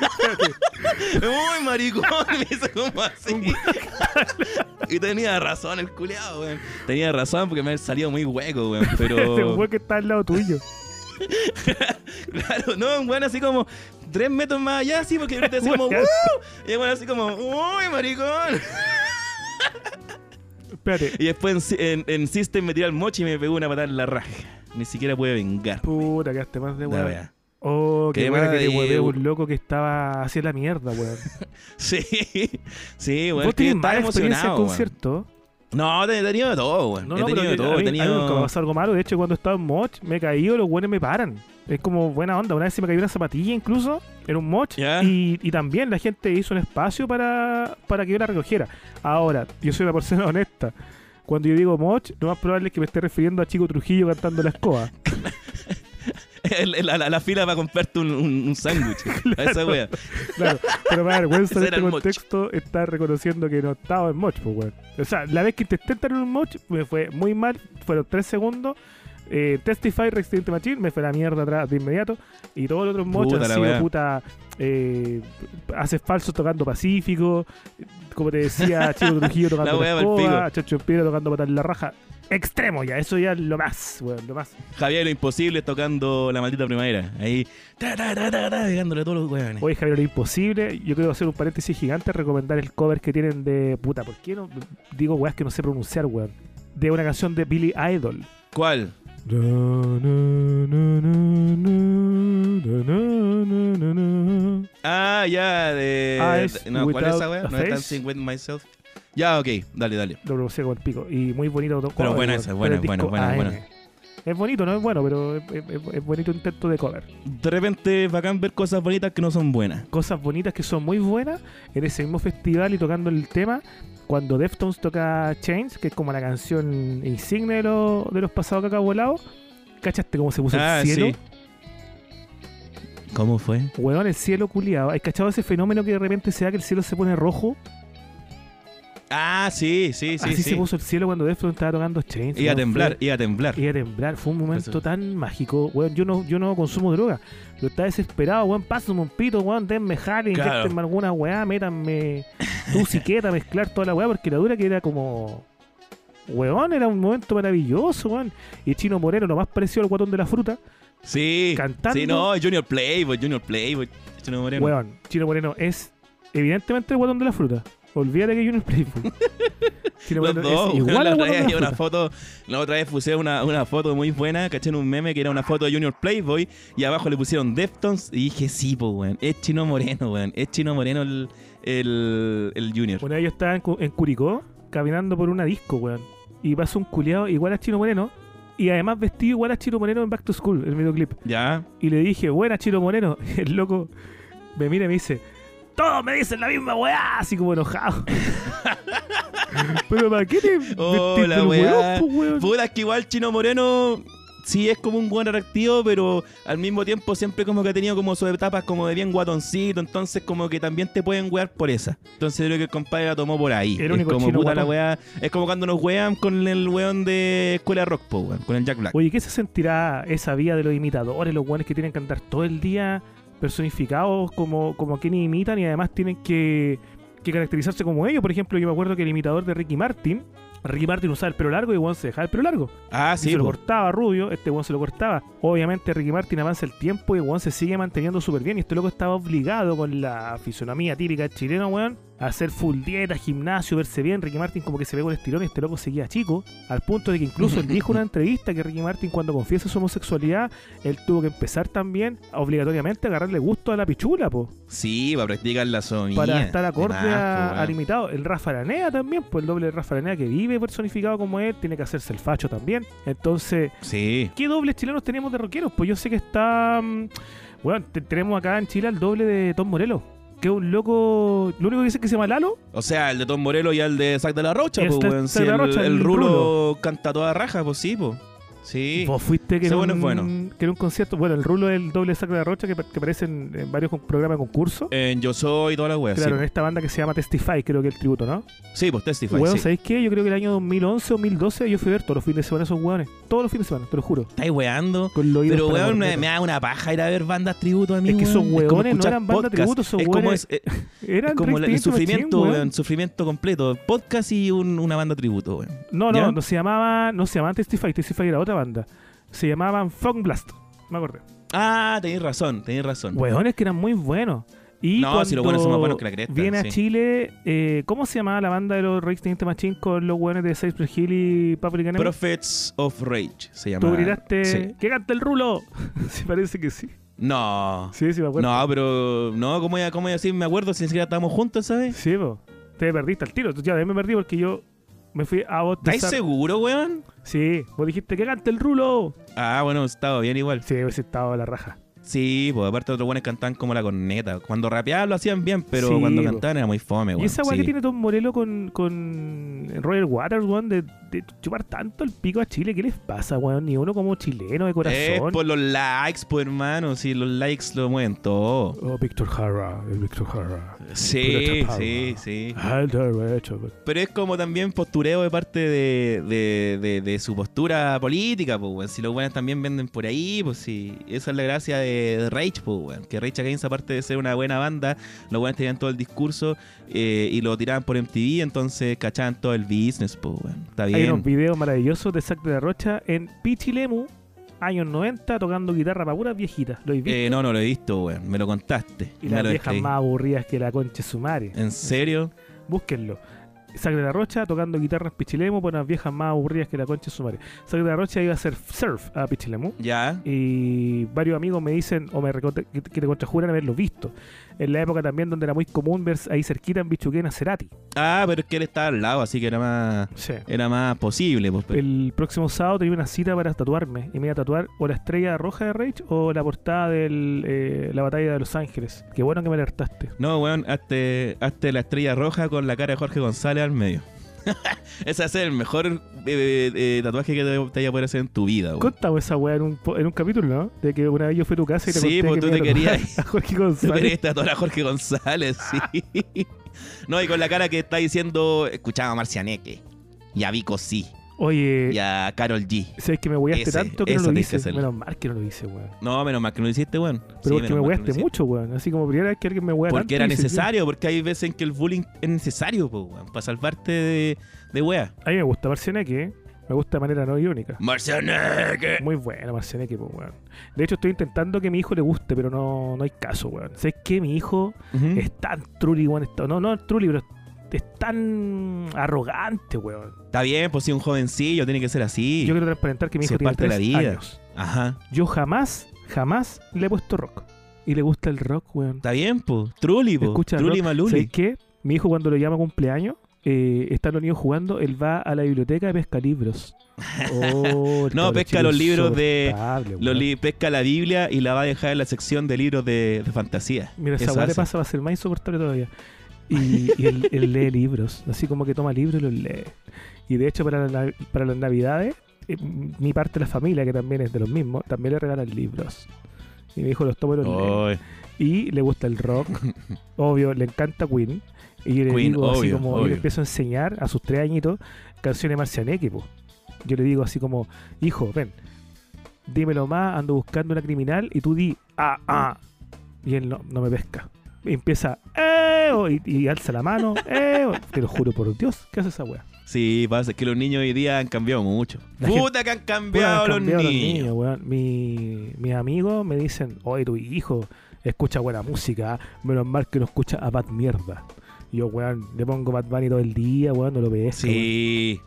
Uy, maricón, me hizo como así. y tenía razón el culeado, weón. Tenía razón porque me había salido muy hueco, weón. Ese Pero. weón que está al lado tuyo. claro, no, un weón así como tres metros más allá, así, porque ahorita así como. Weón. "Uh", Y el weón así como, uy, maricón. Espérate. Y después en, en, en System me tiró el mochi y me pegó una patada en la raja. Ni siquiera pude vengar. Puta, quedaste más de weón. Oh, qué Qué buena que te hueve un loco que estaba hacia la mierda, weón. Sí, sí, weón. ¿Vos tenés mala experiencia en concierto? No, he tenido de todo, weón. No, he tenido de todo. He nunca me pasó algo malo. De hecho, cuando estaba en Moch, me he caído, los buenos me paran. Es como buena onda. Una vez se me cayó una zapatilla incluso en un Moch. Y, y también la gente hizo un espacio para, para que yo la recogiera. Ahora, yo soy una persona honesta. Cuando yo digo Moch, lo más probable es que me esté refiriendo a Chico Trujillo cantando la escoba. La, la- la fila para comprarte un, un, un sándwich. A esa wea. Claro, pero para vergüenza en este contexto está reconociendo que no estaba en Moch, pues, weón. O sea, la vez que intenté entrar en un Moch me fue muy mal, fueron tres segundos. Eh, Testify, Resident Machine, me fue la mierda atrás de inmediato. Y todos los otros Moch Puta han sido puta. Eh, haces falsos tocando Pacífico. Como te decía, Chico Trujillo tocando la, escoba, Chacho Piedra tocando patar la raja. Extremo ya, eso ya es lo más, weón, lo más. Javier lo imposible tocando la maldita primavera. Ahí, ta, ta, ta, ta, ta, pegándole a todos los weones. Oye, Javier, lo imposible. Yo quiero hacer un paréntesis gigante, recomendar el cover que tienen de. Puta, ¿por qué no? Digo weas que no sé pronunciar, weón. De una canción de Billy Idol. ¿Cuál? Ah, ya, de. Eyes no, ¿cuál es esa wea? No. Dancing with Myself. Ya, ok, dale, dale. Lo pronuncié como el pico. Y muy bonito. todo Pero weón. esa, buena, buena, AM. buena. Es bonito, no es bueno, pero es, es- es bonito intento de cover. De repente, bacán ver cosas bonitas que no son buenas. Cosas bonitas que son muy buenas en ese mismo festival y tocando el tema. Cuando Deftones toca Chains, que es como la canción insignia de, los- de los pasados cacao volados. ¿Cachaste cómo se puso Ah, el cielo? sí. ¿Cómo fue? Weón, el cielo culiado. ¿Has cachado ese fenómeno que de repente se da que el cielo se pone rojo? Ah, sí, sí, sí. Así sí. se puso el cielo cuando Deftones estaba tocando Chains. Iba a temblar, iba a temblar. Iba a temblar. Fue un momento Eso. tan mágico. Weón, yo no, yo no consumo droga. Yo estaba desesperado, weón. Pásame un pito, weón. Denme jale, Claro. inyectenme alguna weá, métanme tu siqueta, mezclar toda la weá, porque la dura que era como. Weón, era un momento maravilloso, weón. Y Chino Moreno, lo más parecido al guatón de la fruta, Sí. Cantando. Sí, no, Junior Playboy, Junior Playboy. Chino Moreno. Weón, Chino Moreno es evidentemente el guatón de la fruta. Olvídate que Junior Playboy. Chino Los Moreno dos, es weón, igual la otra vez una foto, la otra vez puse una, una foto muy buena, caché en un meme que era una foto de Junior Playboy y abajo le pusieron Deftones y dije, sí, pues, weón, es Chino Moreno, weón, es Chino Moreno el, el, el Junior. Una vez yo estaba en, Cu- en Curicó caminando por una disco, weón. Y pasó un culiado igual a Chino Moreno. Y además vestido igual a Chino Moreno en Back to School, el videoclip. ¿Ya? Y le dije, buena Chino Moreno. El loco me mira y me dice, todos me dicen la misma weá, así como enojado. Pero ¿para qué te Oh, la weá. weón, po, weón? Puta, es que igual Chino Moreno sí es como un buen atractivo, pero al mismo tiempo siempre como que ha tenido como sus etapas como de bien guatoncito, entonces como que también te pueden wear por esa. Entonces creo que el compadre la tomó por ahí. El es como la. Es cuando nos wean con el weón de Escuela Rock, po, weón, con el Jack Black. Oye, ¿qué se sentirá esa vía de los imitadores, los guanes que tienen que andar todo el día personificados como, como a quienes imitan y además tienen que, que caracterizarse como ellos? Por ejemplo, yo me acuerdo que el imitador de Ricky Martin, Ricky Martin usaba el pelo largo y Juan se dejaba el pelo largo. Ah, Y sí, se lo cortaba rubio, este Juan se lo cortaba. Obviamente Ricky Martin avanza el tiempo y Juan se sigue manteniendo súper bien. Y este loco estaba obligado con la fisonomía típica chilena, weón, hacer full dieta, gimnasio, verse bien. Ricky Martin como que se ve con el estirón y este loco seguía chico. Al punto de que incluso él dijo en una entrevista que Ricky Martin cuando confiesa su homosexualidad, él tuvo que empezar también obligatoriamente a agarrarle gusto a la pichula, po. Sí, para practicar la sodomía. Para estar acorde De más, po, a- weón. al imitado. El Rafa Aranea también, pues el doble de Rafa Aranea que vive personificado como él, tiene que hacerse el facho también. Entonces, Sí. ¿qué dobles chilenos tenemos de rockeros? Pues yo sé que está. mm, Bueno, te- tenemos acá en Chile el doble de Tom Morelos. Que es un loco. Lo único que dice que se llama Lalo. O sea, el de Tom Morello y el de Zack de la Rocha, pues, weón. El, el el rulo, Rulo. canta toda raja, pues sí, pues. Sí. Vos fuiste que era, bueno un, bueno. que era un concierto. Bueno, el rulo es el doble de Sacra de Rocha que, que aparece en, en varios con- programas de concurso. En Yo Soy y toda la wea, claro, en esta banda que se llama Testify, creo que es el tributo, ¿no? Sí, pues Testify, sí. ¿sabéis qué? Yo creo que el año 2011 o 2012 yo fui a ver todos los fines de semana esos weones. Todos los fines de semana, te lo juro. Estáis weando. Con los oídos Pero, weón, me, da una paja ir a ver bandas tributo a mí, Es que esos weones no eran bandas tributo, esos Es como es, Eran como el sufrimiento, weón. Sufrimiento completo. Podcast y un- una banda tributo, weón. No, no, ¿Ya? no se llamaba, no se llamaban Testify, Testify era otra banda. Se llamaban Funk Blast, me acordé. Ah, tenéis razón, tenéis razón. Hueones que eran muy buenos. Y No, cuando si los buenos son más buenos que la cresta, Viene a. Chile, eh, ¿cómo se llamaba la banda de los Rage Against Machine con los hueones de Cypress Hill y Public Enemy? Prophets of Rage se llama. Tú gritaste, Sí. ¡que canta el rulo! sí, parece que sí. No. Sí, sí, me acuerdo. No, pero. No, ¿cómo iba, cómo iba a decir? Me acuerdo si ni siquiera estábamos juntos, ¿sabes? Sí, po. Te perdiste al tiro. Ya, me perdí porque yo me fui a vos. ¿Estáis seguro, weón? Sí, vos dijiste que cante el rulo. Ah, bueno, estaba bien igual. Sí, hubiese estado la raja. Sí, pues aparte otros buenos cantaban como la corneta. Cuando rapeaban lo hacían bien, pero Sí, cuando po. cantaban era muy fome, y weón. esa weá sí. que tiene Tom Morello con, con Royal Waters, weón, de, de chupar tanto el pico a Chile, ¿qué les pasa, weón? Ni uno como chileno de Es corazón. por los likes, pues hermano. Sí, los likes lo mueven todo. Oh, Víctor Jara, el Víctor Jara. Sí, sí, sí. Derecho. Pero es como también postureo de parte de, de, de- de su postura política, pues, weón. Si los buenos también venden por ahí, pues sí. Esa es la gracia de, de Rage, pues, weón. Que Rage Against, aparte de ser una buena banda, los buenos tenían todo el discurso eh, y lo tiraban por MTV, entonces cachaban todo el business, pues, weón. Está Hay unos bien. videos maravillosos de Zack de la Rocha en Pichilemu, años 90, tocando guitarra para puras viejitas. ¿Lo habéis visto? Eh, no, no lo he visto, weón. Me lo contaste. y Me las viejas más aburridas que la concha sumare. ¿En serio? Búsquenlo. Zack de la Rocha tocando guitarras Pichilemu por unas viejas más aburridas que la concha sumare. Zack de la Rocha iba a hacer surf a Pichilemu. Ya. Y varios amigos me dicen, o me que te contrajuran haberlo visto. En la época también donde era muy común ver ahí cerquita en Bichuquén a Cerati. Ah, pero es que él estaba al lado, así que era más, Sí. era más posible, pues. pero- El próximo sábado tenía una cita para tatuarme. Y me iba a tatuar o la estrella roja de Rage o la portada de la batalla de Los Ángeles. Qué bueno que me alertaste. No, weón, hazte, hazte la estrella roja con la cara de Jorge González al medio. Ese es el mejor eh, eh, tatuaje que te, te vaya a poder hacer en tu vida, weón. Contamos esa weá en un, en un capítulo, ¿no? De que una vez yo fui a tu casa y te Sí, conté pues que tú te querías- a Jorge Tú González. querías tatuar a Jorge González, sí. No, y con la cara que está diciendo, escuchaba a Marcianeque, y a Vico sí, Oye, y a Carol G. sabes que me hueaste tanto que no lo que hice. Menos mal que no lo hice, weón. No, menos mal que no lo hiciste, weón. Pero Sí, me mal que no lo hueaste hiciste. mucho, weón. Así como primera vez que alguien me huea Porque tanto, era necesario, porque hay veces en que el bullying es necesario, po, weón, para salvarte de, de wea. A mí me gusta Marcianeque, ¿eh? Me gusta de manera no irónica. Marcianeque. Muy buena, Marcianeque, pues, weón. De hecho, estoy intentando que a mi hijo le guste, pero no, no hay caso, weón. ¿Sabes qué? Mi hijo Ujú. es tan truli, weón. No, no truli, pero es tan arrogante, weón. Está bien, pues si un jovencillo tiene que ser así. Yo quiero transparentar que mi hijo tiene parte de la tres vida. años. Ajá. Yo jamás, jamás le he puesto rock. Y le gusta el rock, weón. Está bien, pues. Trulli, pues. Escucha Trulli rock. Maluli. ¿Sabes qué? Mi hijo cuando lo llama cumpleaños, eh, están los niños jugando, él va a la biblioteca y pesca libros. Oh, No, pesca los libros de- li- pesca la Biblia y la va a dejar en la sección de libros de, de fantasía. Mira, esa weá le hace. pasa, va a ser más insoportable todavía. Y, y él, él lee libros, así como que toma libros y los lee. Y de hecho, para, la- para las navidades, eh, mi parte de la familia, que también es de los mismos, también le regalan libros. Y mi hijo los toma y los lee. Y le gusta el rock, obvio, le encanta Queen. Y yo le Queen, digo así obvio, como, yo obvio. le empiezo a enseñar a sus tres añitos canciones marcianeque, po. Yo le digo así como, hijo, ven, dímelo más, ando buscando una criminal y tú di, ah, ah. Y él no, no me pesca. Empieza, eh, oh", y, y alza la mano, eh, oh". te lo juro por Dios, ¿qué hace esa wea? Sí, pasa es que los niños hoy día han cambiado mucho. La gente- Puta que han cambiado, han los, niños. Mi- mis amigos me dicen, oye, tu hijo escucha buena música, menos mal que no escucha a Bad Mierda. Yo, weón, le pongo Bad Bunny todo el día, weón, no lo ves. Sí.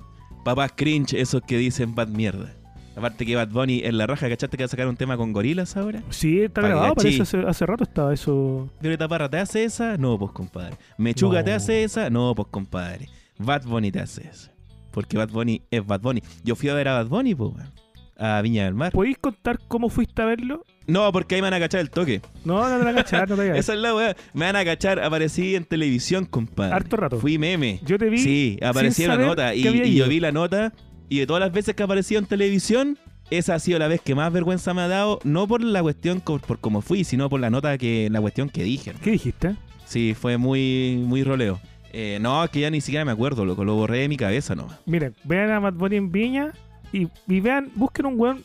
Papás cringe, esos que dicen bad mierda. Aparte que Bad Bunny en la raja, ¿cachaste que va a sacar un tema con gorilas ahora? Sí, está grabado, parece hace, hace rato estaba eso. Violeta Parra te hace esa, no, pues compadre. Mechuga No. te hace esa, no, pues compadre. Bad Bunny te hace esa. Porque Bad Bunny es Bad Bunny. Yo fui a ver a Bad Bunny, pues, a Viña del Mar. ¿Podéis contar cómo fuiste a verlo? No, porque ahí me van a cachar el toque. No, no te la cachar, no te Esa es la weá. Me van a cachar, aparecí en televisión, compadre. Harto rato. Fui meme. Yo te vi. Sí, aparecí en la nota. Y, yo vi la nota. Y de todas las veces que aparecí en televisión, esa ha sido la vez que más vergüenza me ha dado. No por la cuestión, por cómo fui, sino por la nota que, la cuestión que dije. ¿Qué dijiste? Sí, fue muy, muy roleo. Eh, no, es que ya ni siquiera me acuerdo, loco. Lo borré de mi cabeza nomás. Miren, vean a Bad Bunny en Viña y, y vean, busquen un weón.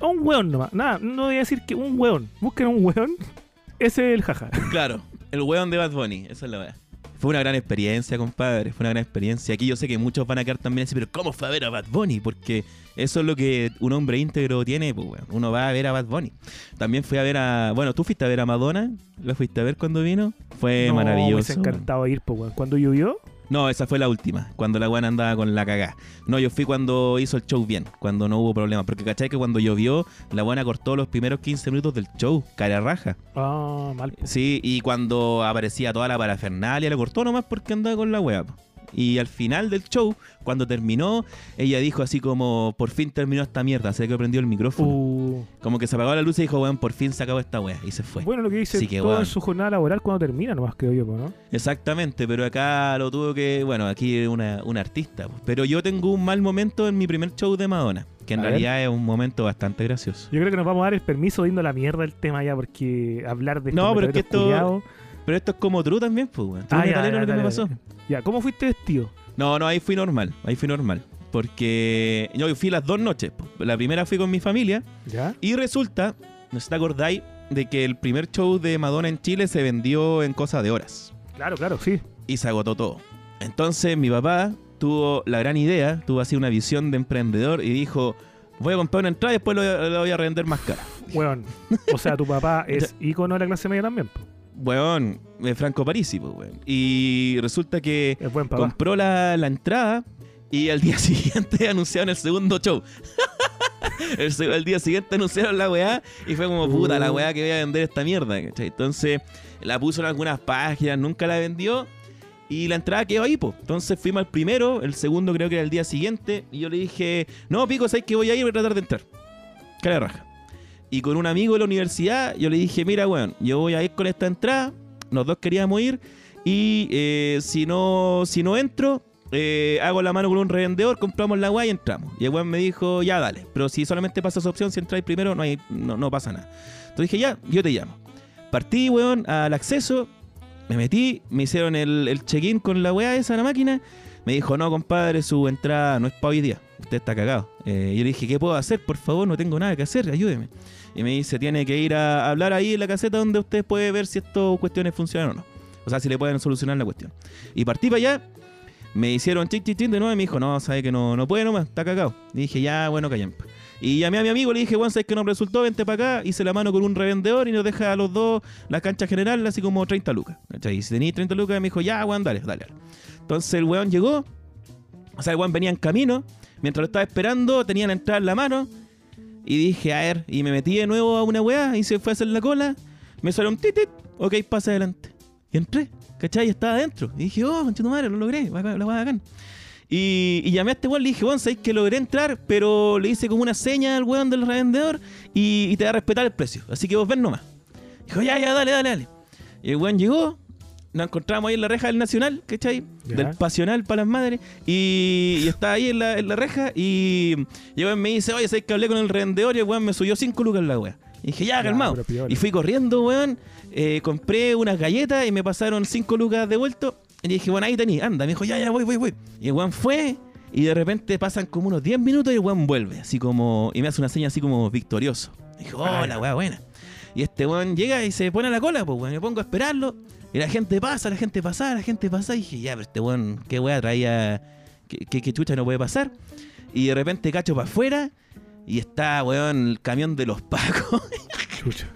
Un weón nomás. Nada, no voy a decir que un weón. Busquen un weón. Ese es el jaja. Claro, el weón de Bad Bunny, esa es la weá. Fue una gran experiencia, compadre. Fue una gran experiencia. Aquí yo sé que muchos van a quedar también así, pero ¿cómo fue a ver a Bad Bunny? Porque eso es lo que un hombre íntegro tiene, pues. Uno va a ver a Bad Bunny. También fui a ver a. Bueno, tú fuiste a ver a Madonna. ¿La fuiste a ver cuando vino? Fue no, Me maravilloso. hubiese encantado ir, pues. Cuando llovió, No, esa fue la última, cuando la weá andaba con la cagá. No, yo fui cuando hizo el show bien, cuando no hubo problema. Porque cachai que cuando llovió, la buena cortó los primeros 15 minutos del show, cara raja. ah, mal. Sí, y cuando aparecía toda la parafernalia, la cortó nomás porque andaba con la weá. Y al final del show, cuando terminó, ella dijo así como, por fin terminó esta mierda, se que prendió el micrófono. Uh, Como que se apagó la luz y dijo, weón, por fin se acabó esta weá. Y se fue. bueno, lo que dice que, todo weón. en su jornada laboral cuando termina, nomás creo yo, ¿no? Exactamente, pero acá lo tuvo que, bueno, aquí una, un artista. Pero yo tengo un mal momento en mi primer show de Madonna, que en A ver. realidad es un momento bastante gracioso. Yo creo que nos vamos a dar el permiso de irnos a la mierda el tema ya, porque hablar de No, estos pero es que esto- culiados- Pero esto es como true también, pues, weón. Ah, ya, lo que me pasó. Ya, ¿cómo fuiste vestido? No, no, ahí fui normal, ahí fui normal. Porque yo fui las dos noches. po. La primera fui con mi familia ¿Ya? y resulta, no sé si te acordáis, de que el primer show de Madonna en Chile se vendió en cosa de horas Claro, claro, sí. y se agotó todo. Entonces mi papá tuvo la gran idea, tuvo así una visión de emprendedor y dijo, voy a comprar una entrada y después lo, lo voy a revender más cara. Weón. O sea, tu papá es ícono de la clase media también, po. Weón, eh, Franco Parisi, pues, weón. Y resulta que compró la, la entrada y al día siguiente anunciaron el segundo show. el, día siguiente anunciaron la weá y fue como puta la weá que voy a vender esta mierda. ¿cachai? Entonces la puso en algunas páginas, nunca la vendió y la entrada quedó ahí, pues. Entonces fuimos al primero, el segundo creo que era el día siguiente y yo le dije, no, pico, sabes que voy a ir, voy a tratar de entrar. Cara de raja. Y con un amigo de la universidad, yo le dije, mira, weón, yo voy a ir con esta entrada, los dos queríamos ir y eh, si no si no entro, eh, hago la mano con un revendedor, compramos la weá y entramos. Y el weón me dijo, ya dale, pero si solamente pasa esa opción, si entráis primero, no, hay, no, no pasa nada. Entonces dije, ya, yo te llamo. Partí, weón, al acceso, me metí, me hicieron el, el check-in con la weá esa, la máquina. Me dijo, no, compadre, su entrada no es para hoy día. Usted está cagado. Eh, yo le dije, ¿qué puedo hacer? Por favor, no tengo nada que hacer, ayúdeme. Y me dice, tiene que ir a hablar ahí en la caseta donde usted puede ver si estas cuestiones funcionan o no. O sea, si le pueden solucionar la cuestión. Y partí para allá, Me hicieron chic, chic, chic de nuevo y me dijo, no, sabe que no, no puede nomás, está cagado. Y dije, ya, bueno, callen. Y llamé a mi amigo, le dije, Juan, sabes que no resultó, vente para acá. Hice la mano con un revendedor y nos deja a los dos la cancha general, así como 30 lucas. Y si tenéis 30 lucas, me dijo, ya, weón, dale. dale. Entonces el weón llegó, o sea, el weón venía en camino. Mientras lo estaba esperando, tenía la entrada en la mano. Y dije, a ver, y me metí de nuevo a una weá y se fue a hacer la cola. Me salió un titit, ok, pasa adelante. Y entré, ¿cachai? Y estaba adentro. Y dije, oh, concha tu madre, lo logré, la weá bacán. Y, y llamé a este weón, le dije, weón, sabéis que logré entrar, pero le hice como una seña al weón del revendedor y, y te va a respetar el precio. Así que vos ven nomás. Dijo, ya, ya, dale, dale, dale. Y el weón llegó, nos encontramos ahí en la reja del Nacional, ¿cachai? Ya. Del Pasional para las madres. Y, y estaba ahí en la, en la reja y, y el weón me dice, oye, ¿sabes que hablé con el revendedor? Y el weón me subió 5 lucas en la wea. Y dije, ya, calmado. Y fui corriendo, weón. eh, compré unas galletas y me pasaron 5 lucas de vuelto. Y dije, bueno, ahí tení, anda. Me dijo, ya, ya, voy, voy, voy. Y el weón fue. Y de repente pasan como unos 10 minutos y el weón vuelve. Así como. Y me hace una seña así como victorioso. Y dijo, oh, la weá buena. Y este weón llega y se pone a la cola, pues weón. Me pongo a esperarlo. Y la gente pasa, la gente pasa, la gente pasa. Y dije, ya, pero este weón, qué weá traía. ¿Qué, qué, qué chucha no puede pasar? Y de repente cacho para afuera. Y está, weón, el camión de los pacos. Chucha.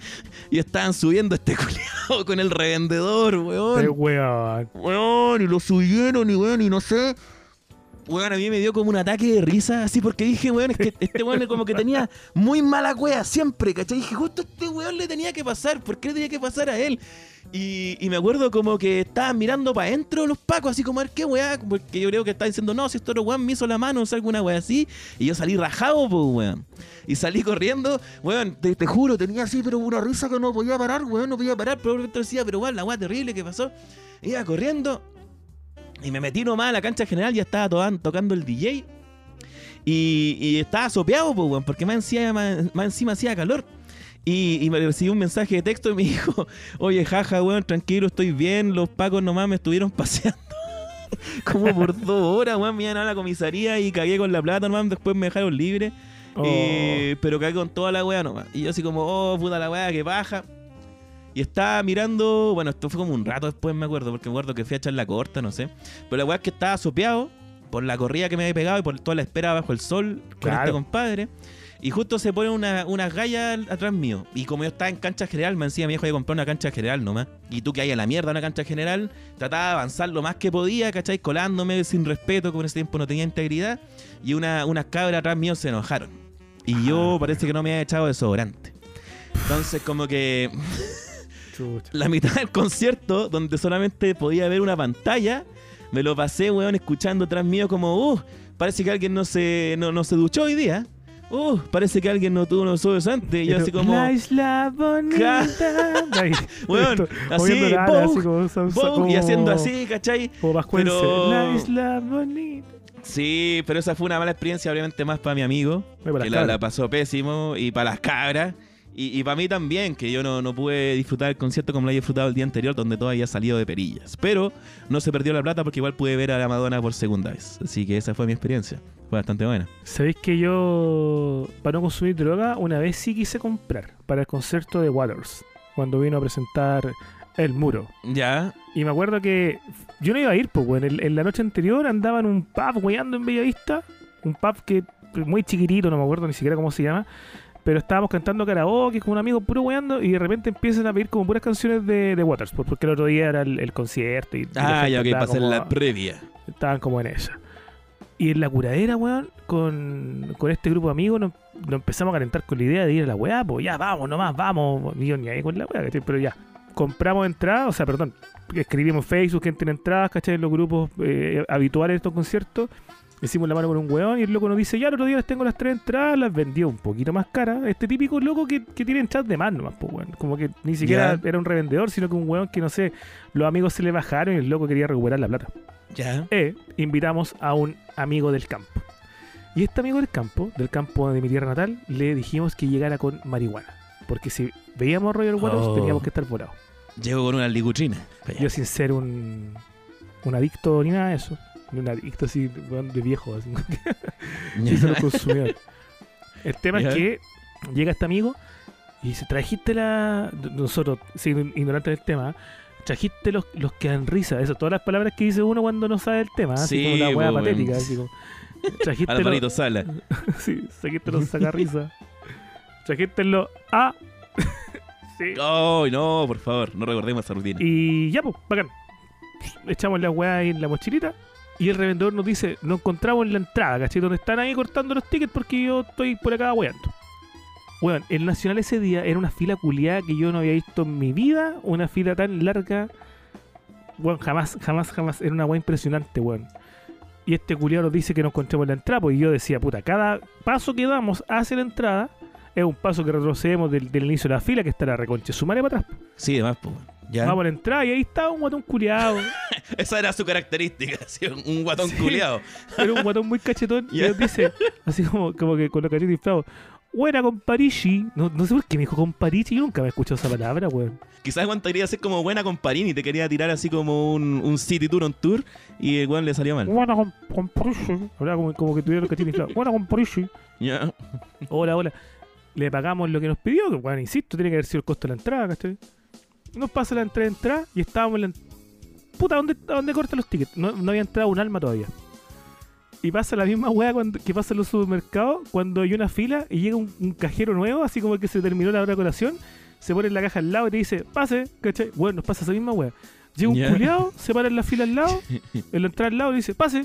y estaban subiendo este culiado con el revendedor, Qué weón. weón. Weón, y lo subieron y weón, y no sé. Weón, a mí me dio como un ataque de risa, así porque dije, weón, es que este weón como que tenía muy mala cueva siempre, ¿cachai? Dije, justo este weón le tenía que pasar, ¿por qué le tenía que pasar a él? Y, me acuerdo como que estaban mirando para adentro los pacos, así como a ver qué weá, porque yo creo que estaban diciendo, no, si esto otro weón me hizo la mano, o sea, alguna weá así. Y yo salí rajado, pues, weón. Y salí corriendo, weón, te, te juro, tenía así, pero una risa que no podía parar, weón, no podía parar, pero decía, pero weón, la weá terrible que pasó. Iba corriendo y me metí nomás a la cancha general, ya estaba tocan- tocando el DJ. Y, y estaba sopeado, pues, weón, porque más encima, más, más encima hacía calor. Y, y me recibí un mensaje de texto y me dijo, oye, jaja, weón, tranquilo, estoy bien, los pacos nomás me estuvieron paseando. Como por dos horas, weón, me iban a la comisaría y cagué con la plata nomás, después me dejaron libre. Oh. Eh, pero cagué con toda la weá nomás. Y yo así como, oh, puta la weá, que baja. Y estaba mirando, bueno, esto fue como un rato después, me acuerdo, porque me acuerdo que fui a echar la corta, no sé. Pero la weá es que estaba sopeado por la corrida que me había pegado y por toda la espera bajo el sol con Claro. este compadre. Y justo se pone una, unas gallas atrás mío. Y como yo estaba en cancha general, me decía mi hijo de comprar una cancha general nomás. Y tú que hay a la mierda una cancha general, trataba de avanzar lo más que podía, ¿cachai? Colándome sin respeto, como en ese tiempo no tenía integridad. Y una, unas cabras atrás mío se enojaron. Y yo parece que no me había echado desodorante. Entonces como que La mitad del concierto, donde solamente podía ver una pantalla, me lo pasé, weón, escuchando atrás mío como, uh, parece que alguien no se, no, no se duchó hoy día. Uh, parece que alguien no tuvo unos ojos antes. Y yo así como, La isla bonita. Esto, así, como, y haciendo así, ¿cachai? Como vascuense. pero- La isla bonita. Sí, pero esa fue una mala experiencia, obviamente más para mi amigo, que la, pasó pésimo, y para las cabras, y, y para mí también, que yo no, no pude disfrutar el concierto como lo había disfrutado el día anterior, donde todo había salido de perillas. Pero no se perdió la plata porque igual pude ver a la Madonna por segunda vez. Así que esa fue mi experiencia. Fue bastante buena. ¿Sabéis que yo, para no consumir droga, una vez sí quise comprar para el concierto de Waters, cuando vino a presentar El Muro? Ya, Y me acuerdo que yo no iba a ir, pues, weón. En, en la noche anterior andaba en un pub weyando en Bellavista. Un pub que muy chiquitito, no me acuerdo ni siquiera cómo se llama. Pero estábamos cantando karaoke con un amigo puro weyando y de repente empiezan a pedir como puras canciones de, de Waters, pues, porque el otro día era el, el concierto y, y ah, gente ya, ok, como- la previa. estaban como en esa. Y en la curadera, weón, con, con este grupo de amigos nos, nos empezamos a calentar con la idea de ir a la weá, pues ya vamos, nomás, vamos. Y yo ni ahí con la weá. Pero ya, compramos entradas, o sea, perdón, escribimos Facebook quién tiene entradas, ¿cachai? En los grupos eh, habituales de estos conciertos. Hicimos la mano con un weón y el loco nos dice, ya el otro día les tengo las tres entradas, las vendió un poquito más caras. Este típico loco que, que tiene entradas de más nomás, pues. Como que ni siquiera Ya. era un revendedor, sino que un weón que no sé, los amigos se le bajaron y el loco quería recuperar la plata Ya. e invitamos a un amigo del campo. Y este amigo del campo, del campo de mi tierra natal, le dijimos que llegara con marihuana. Porque si veíamos a Roger Waters Oh. teníamos que estar volados. Llego con una licutrina. Yo sin ser un, un adicto ni nada de eso. Un adicto así de viejo. Así, sí, solo consumidor. El tema es que llega este amigo y dice, trajiste la... Nosotros, sin ignorantes del tema, Trajiste los, los que dan risa. Eso, todas las palabras que dice uno cuando no sabe el tema. Así Sí, como la weón. patética. Así como, trajiste los, Sala. sí, trajiste los sacarrisa. trajiste los A. sí. Ay, no, por favor, no recordemos esa rutina. Y ya, pues, bacán. Echamos la ahí en la mochilita. Y el revendedor nos dice, nos encontramos en la entrada, ¿cachai? Donde están ahí cortando los tickets porque yo estoy por acá weando. Weón, el Nacional ese día era una fila culiada que yo no había visto en mi vida. Una fila tan larga. Weón, jamás, jamás, jamás. Era una weá impresionante, weón. Y este culiado nos dice que nos encontremos en la entrada. Pues y yo decía, puta, cada paso que damos hacia la entrada es un paso que retrocedemos del, del inicio de la fila, que está la reconche sumaria para atrás. Sí, además, pues. Ya. Vamos a la entrada y ahí estaba un guatón culiado. Esa era su característica, así, un- guatón Sí. culiado. Era un guatón muy cachetón y nos dice, así como, como que con los cachetes inflados, buena comparichi. No, no sé por qué me dijo comparichi, yo nunca me he escuchado esa palabra, weón. Quizás Juan te quería hacer como buena con Parini, te quería tirar así como un, un City Tour on Tour y el weón le salió mal. Buena com- comparichi. Hablaba como, como que tuviera los cachetes inflados. Buena comparichi. Ya. Hola, hola. Le pagamos lo que nos pidió, que bueno, insisto, tiene que haber sido el costo de la entrada, ¿cachai? Nos pasa la entrada, entrada y estábamos en la... Puta, ¿dónde, ¿a dónde cortan los tickets? No, no había entrado un alma todavía. Y pasa la misma weá cuando, que pasa en los supermercados cuando hay una fila y llega un, un cajero nuevo, así como que se terminó la hora de colación, se pone en la caja al lado y te dice, pase, ¿cachai? Bueno, nos pasa esa misma weá. Llega un Ya. culiado, se para en la fila al lado, en la entrada al lado y dice, pase.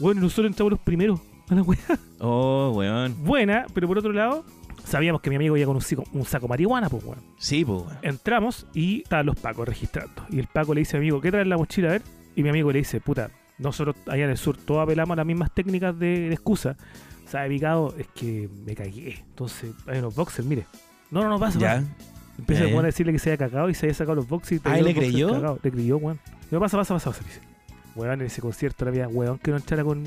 Bueno, nosotros entramos los primeros a la weá Oh, weón. buena, pero por otro lado, sabíamos que mi amigo iba con un, cico- un saco de marihuana, pues, weón. Sí, pues, weón. Entramos y estaban los pacos registrando. Y el paco le dice a mi amigo, ¿qué trae en la mochila? A ver. Y mi amigo le dice, puta, nosotros allá en el sur todos apelamos a las mismas técnicas de, de excusa. ¿Sabe, picado? Es que me cagué. Entonces, hay unos boxers, mire. No, no, no, pasa, Ya. pasa. Empieza a decirle que se había cagado y se había sacado los boxers. y Ah, tenía ¿y le creyó? cagados. Le creyó, weón. No, pasa, pasa, pasa, pasa. Dice. Weón, en ese concierto no había weón que no entrara con,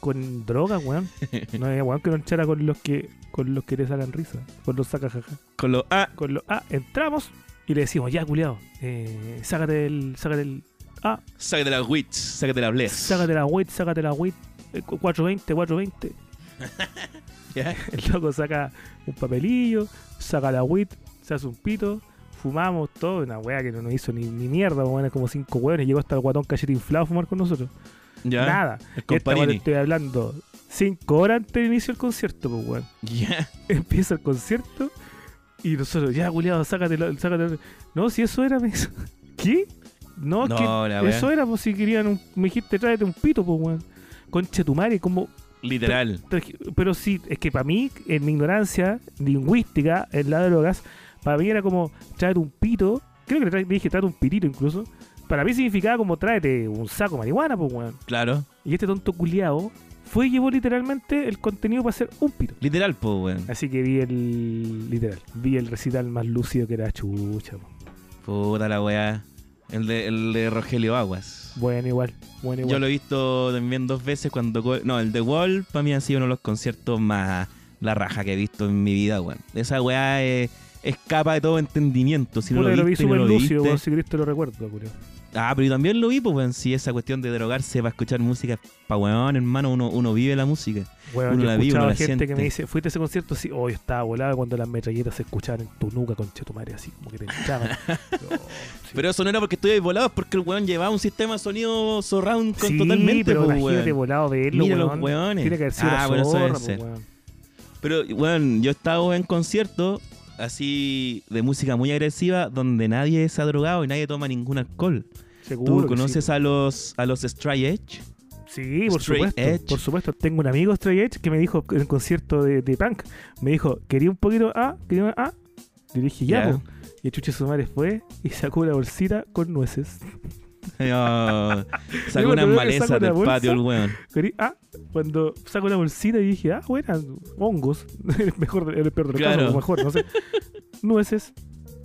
con droga, weón. No había weón que no entrara con los que con los que te sacan risa. Con los saca jaja. Con los ah, Con los ah, entramos y le decimos, ya, culiado, eh, sácate el. Sácate el. Ah, sácate la witch, sácate la bless. sácate la WIT, sácate la WIT. eh, 420, 420. Ya. El loco saca un papelillo, saca la WIT, se hace un pito, fumamos todo, una weá que no nos hizo ni, ni mierda, weón, como cinco weones, llegó hasta el guatón cachete inflado a fumar con nosotros. Ya. Nada. El esta weá te estoy hablando cinco horas antes del inicio del concierto, pues weón. Ya. Empieza el concierto y nosotros, ya, culiado, sácatelo, sácatelo. No, si eso era, me ¿Qué? No, No, que la eso era, pues si querían un, me dijiste, tráete un pito, pues weón. Concha tu madre, como Literal. pero sí, es que para mí, en mi ignorancia lingüística en las drogas, para mí era como traer un pito. Creo que le dije traer un pitito incluso. Para mí significaba como tráete un saco de marihuana, pues, weón. Claro. Y este tonto culiao fue y llevó literalmente el contenido para hacer un pito. Literal, pues, weón. Así que vi el. Literal. Vi el recital más lúcido que era chucha. po. Puta la weá. El de, el de Rogelio Aguas. Bueno, igual. Bueno, igual. Yo lo he visto también dos veces cuando... No, el de Wall para mí ha sido uno de los conciertos más la raja que he visto en mi vida, weón. Esa weá es, escapa de todo entendimiento. Si no lo vi no lo viste. si te lo recuerdo. Ah, pero yo también lo vi, pues, weón. Si esa cuestión de drogarse para escuchar música, pa' weón, hermano, uno, uno vive la música. Weón, Uno la vive, uno la gente que me dice, ¿fuiste a ese concierto? Sí, hoy estaba volado cuando las metralletas se escuchaban en tu nuca, tu madre, así como que te hinchaban. No, sí. Pero eso no era porque estuve volado, es porque el weón llevaba un sistema de sonido surround con Sí, totalmente, pero pues, imagínate weón. volado Mira weón. los weones. Tiene que haber sido Ah, la bueno, eso debe zorra, ser. po, weón. Pero, weón, yo he estado en conciertos así de música muy agresiva donde nadie se ha drogado y nadie toma ningún alcohol. Seguro ¿Tú conoces sí. a los a los Stray Edge? Sí, por Straight supuesto. Edge? Por supuesto. Tengo un amigo Straight Edge que me dijo en el concierto de, de punk, me dijo, quería un poquito A, quería un A. Y dije, ya. Y el chuche su madre fue y sacó una bolsita con nueces. Sacó una del bolsa. patio el weón. Ah, cuando saco una bolsita y dije, ah, buena, hongos. el mejor, el peor de los Claro. casos, mejor, no sé. Nueces.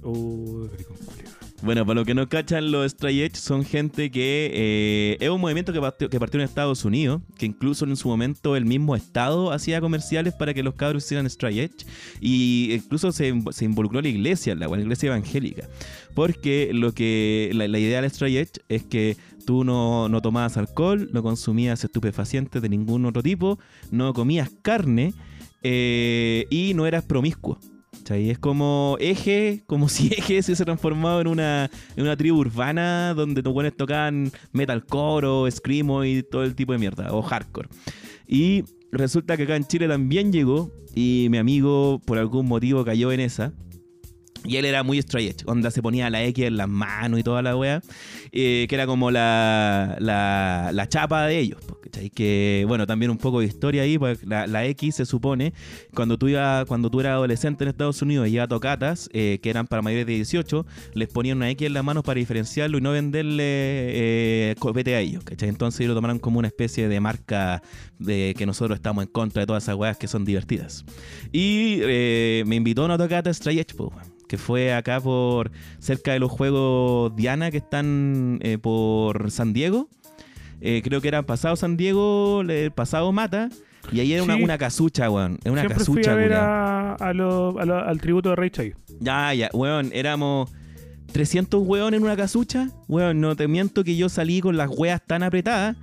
Oh, culiao. Bueno, para los que no cachan, los Stray Edge son gente que eh, es un movimiento que partió, en Estados Unidos, que incluso en su momento el mismo Estado hacía comerciales para que los cabros hicieran Stray Edge, y incluso se, inv- se involucró la iglesia, la, la iglesia evangélica, porque lo que la, la idea del Stray Edge es que tú no, no tomabas alcohol, no consumías estupefacientes de ningún otro tipo, no comías carne eh, y no eras promiscuo. ¿Cachai? Es como Eje, como si Eje se hubiese transformado en una, en una tribu urbana donde los buenos tocaban metalcore o screamo y todo el tipo de mierda, o hardcore. Y resulta que acá en Chile también llegó y mi amigo por algún motivo cayó en esa. Y él era muy straight edge, onda se ponía la X en las manos y toda la wea, eh, que era como la, la, la chapa de ellos. ¿cachai? Que bueno, también un poco de historia ahí, pues la, X se supone, cuando tú, iba, cuando tú eras adolescente en Estados Unidos y ibas tocatas, eh, que eran para mayores de 18, les ponían una X en las manos para diferenciarlo y no venderle eh, copete a ellos. ¿cachai? Entonces lo tomaron como una especie de marca de que nosotros estamos en contra de todas esas weas que son divertidas. Y eh, me invitó a una tocata straight edge, weón que fue acá por cerca de los juegos Diana que están eh, por San Diego. Eh, creo que era pasado San Diego, le- pasado Mata. Y ahí era una, Sí. una casucha, weón. Es una Siempre fui casucha, a ver a, a lo- a lo- al tributo de Rey Chai. Ya, ya, weón, éramos 300 weón en una casucha. Weón, no te miento que yo salí con las weas tan apretadas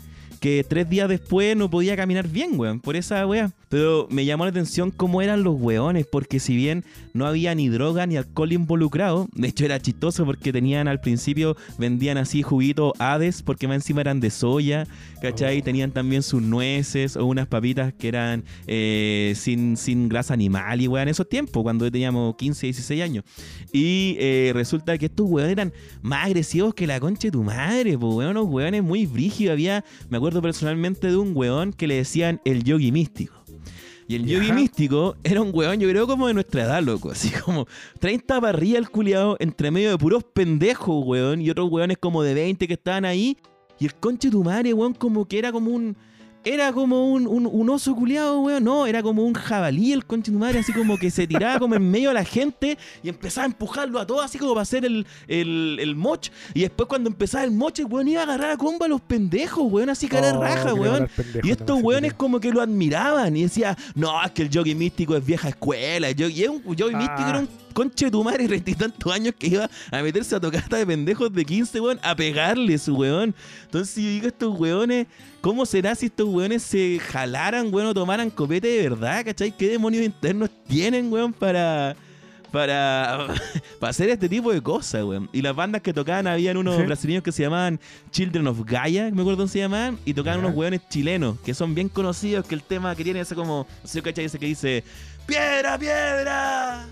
que tres días después no podía caminar bien, weón, por esa wea. Pero me llamó la atención cómo eran los weones, porque si bien no había ni droga ni alcohol involucrado, de hecho era chistoso porque tenían al principio, vendían así juguitos Hades, porque más encima eran de soya, ¿cachai? Tenían también sus nueces o unas papitas que eran eh, sin, sin grasa animal y weón, en esos tiempos, cuando teníamos 15, 16 años. Y eh, resulta que estos weones eran más agresivos que la concha de tu madre, pues weón, unos weones muy brígidos. Había, me acuerdo personalmente de un weón que le decían el yogi místico. Y el yogi místico era un weón, yo creo, como de nuestra edad, loco. Así como 30 parrillas el culiado entre medio de puros pendejos, weón. Y otros weones como de 20 que estaban ahí. Y el conche de tu madre, weón, como que era como un. Era como un, un, un oso culiado, weón. No, era como un jabalí el conche de tu madre, así como que se tiraba como en medio de la gente y empezaba a empujarlo a todos, así como para hacer el, el, el moch. Y después, cuando empezaba el moch, el weón iba a agarrar a comba a los pendejos, weón, así cara Oh, raja, weón. Y estos weones como que lo admiraban y decía, no, es que el yogi místico es vieja escuela. Y es un yogi Ah. místico era un conche de tu madre tantos años que iba a meterse a tocata de pendejos de 15, weón, a pegarle su weón. Entonces yo digo, estos weones, ¿cómo será si estos weones se jalaran, weón, o tomaran copete de verdad, cachai? ¿Qué demonios internos tienen, weón, para... Para, para hacer este tipo de cosas, weón. Y las bandas que tocaban, habían unos Sí. brasileños que se llamaban Children of Gaia, me acuerdo cómo se llamaban, y tocaban unos weones chilenos, que son bien conocidos, que el tema que tiene ese como, no sé, ¿cachai? Ese que dice, piedra, piedra,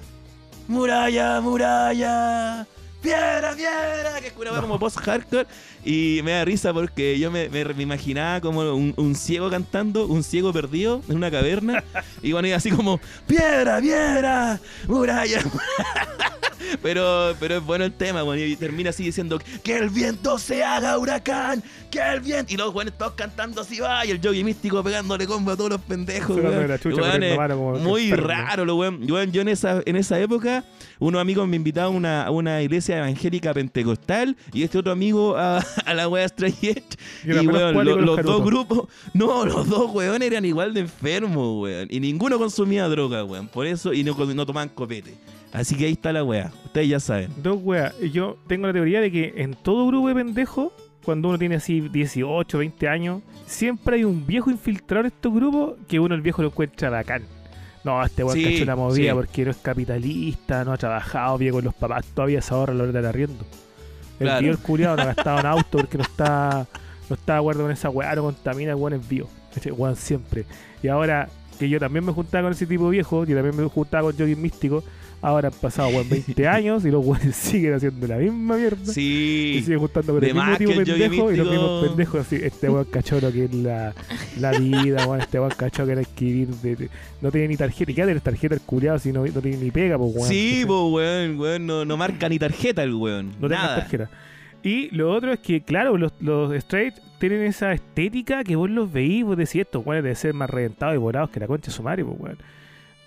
muralla, muralla, piedra, piedra, que es como post-hardcore, y me da risa porque yo me, me- me imaginaba como un, un ciego cantando, un ciego perdido en una caverna, y bueno, y así como, piedra, piedra, muralla, pero, pero es bueno el tema, bueno, y termina así diciendo que el viento se haga huracán, que el viento. Y los buenos todos cantando así va, y el yogi místico pegándole combo a todos los pendejos, weón. Weón, es muy enfermo. raro, lo weón. Weón, Yo en esa, en esa época, unos amigos me invitaban a una, a una iglesia evangélica pentecostal, y este otro amigo a, a la wea Stray Edge. Y weón, lo- los los dos grupos, no, los dos weones eran igual de enfermos, weón. Y ninguno consumía droga, weón. Por eso, y no, no tomaban copete. Así que ahí está la wea. Ustedes ya saben. Dos weas. Yo tengo la teoría de que en todo grupo de pendejos, cuando uno tiene así 18, 20 años, siempre hay un viejo infiltrado en estos grupos que uno el viejo lo encuentra bacán. No, este weón Sí, cachó la movida sí. porque no es capitalista, no ha trabajado, vive con los papás, todavía se ahorra la hora del arriendo. El tío el culiado no ha gastado en auto porque no está no está de acuerdo con esa weá, no contamina, el weón es weón siempre. Y ahora que yo también me juntaba con ese tipo viejo, yo también me juntaba con jogging místico, ahora han pasado weón 20 años y los weones siguen haciendo la misma mierda. Y Sí. siguen juntando con de el mismo tipo pendejo y los mismos pendejos así. Este weón cachó lo que es la, la vida, weón. Este weón cachó que era escribir. De, de- no tiene ni tarjeta. ¿Y qué hace tarjeta el culiado si no, no tiene ni pega, pues weón? Sí, pues weón, weón, no, no marca ni tarjeta el weón. No Nada. tarjeta. Y lo otro es que, claro, los, los straight tienen esa estética que vos los veís, vos decís, estos weones deben ser más reventados y volados que la concha de su madre, pues weón.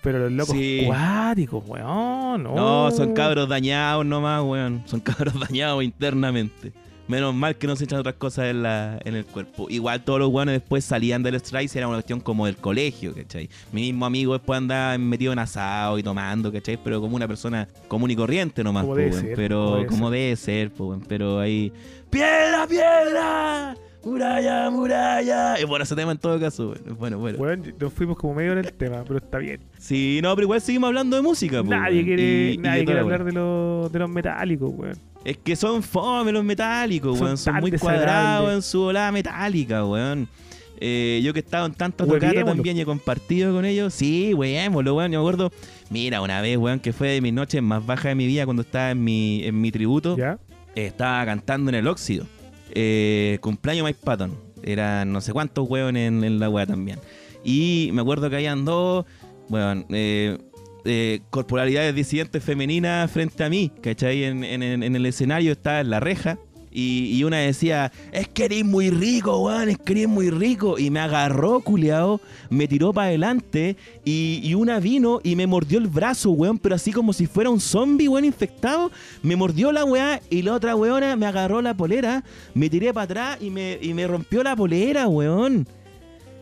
Pero los locos Sí. cuáticos, weón, no. No, son cabros dañados nomás, weón. Son cabros dañados internamente. Menos mal que no se echan otras cosas en, la, en el cuerpo. Igual todos los weones después salían del strike y era una cuestión como del colegio, ¿cachai? Mi mismo amigo después andaba metido en asado y tomando, ¿cachai? Pero como una persona común y corriente nomás, Como po, debe weón. ser, Pero como debe ser. po, weón. Pero ahí... ¡Piedra, piedra! Muralla, muralla. Es bueno ese tema en todo caso, bueno, bueno, nos fuimos como medio en el tema, pero está bien. Sí, no, pero igual seguimos hablando de música, po, nadie quiere, Y- nadie hablar de, los de los metálicos, weón. Es que son fome los metálicos, weón. Son muy cuadrados en su volada metálica, weón. Eh, yo que he estado en tantas tocatas también y he compartido con ellos. Sí, huevémoslo, weón. Yo me acuerdo, mira, una vez, weón, que fue de mis noches más bajas de mi vida cuando estaba en mi, en mi tributo. ¿Ya? eh, estaba cantando en el óxido. Eh, cumpleaños Mike Patton. Eran no sé cuántos hueones en, la weá también. Y me acuerdo que habían dos, weón, eh, eh, corporalidades disidentes femeninas frente a mí, ¿cachai? En- en- en el escenario estaba en la reja. Y, y una decía, es que eres muy rico, weón, es que eres muy rico. Y me agarró, culiao, me tiró para adelante. Y, y una vino y me mordió el brazo, weón, pero así como si fuera un zombie, weón, infectado. Me mordió la weá y la otra weona me agarró la polera, me tiré para atrás y me, y me rompió la polera, weón.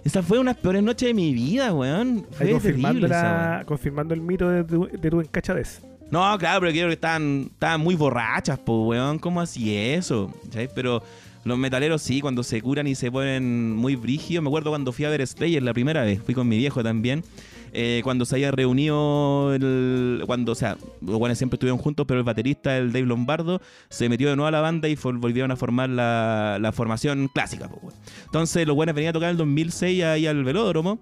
Esa fue una de las peores noches de mi vida, weón. Fue Ahí confirmando, terrible esa confirmando el mito de tu, de tu encachadez. No, claro, pero creo que estaban, estaban muy borrachas, po, weón. ¿Cómo así eso? ¿Sabes? Pero los metaleros sí, cuando se curan y se ponen muy brígidos. Me acuerdo cuando fui a ver Slayer la primera vez. Fui con mi viejo también. eh, cuando se había reunido, el, cuando, o sea, los guanes siempre estuvieron juntos, pero el baterista, el Dave Lombardo, se metió de nuevo a la banda y volvieron a formar la, la formación clásica. weón. Entonces los guanes venían a tocar en el 2006 ahí al velódromo.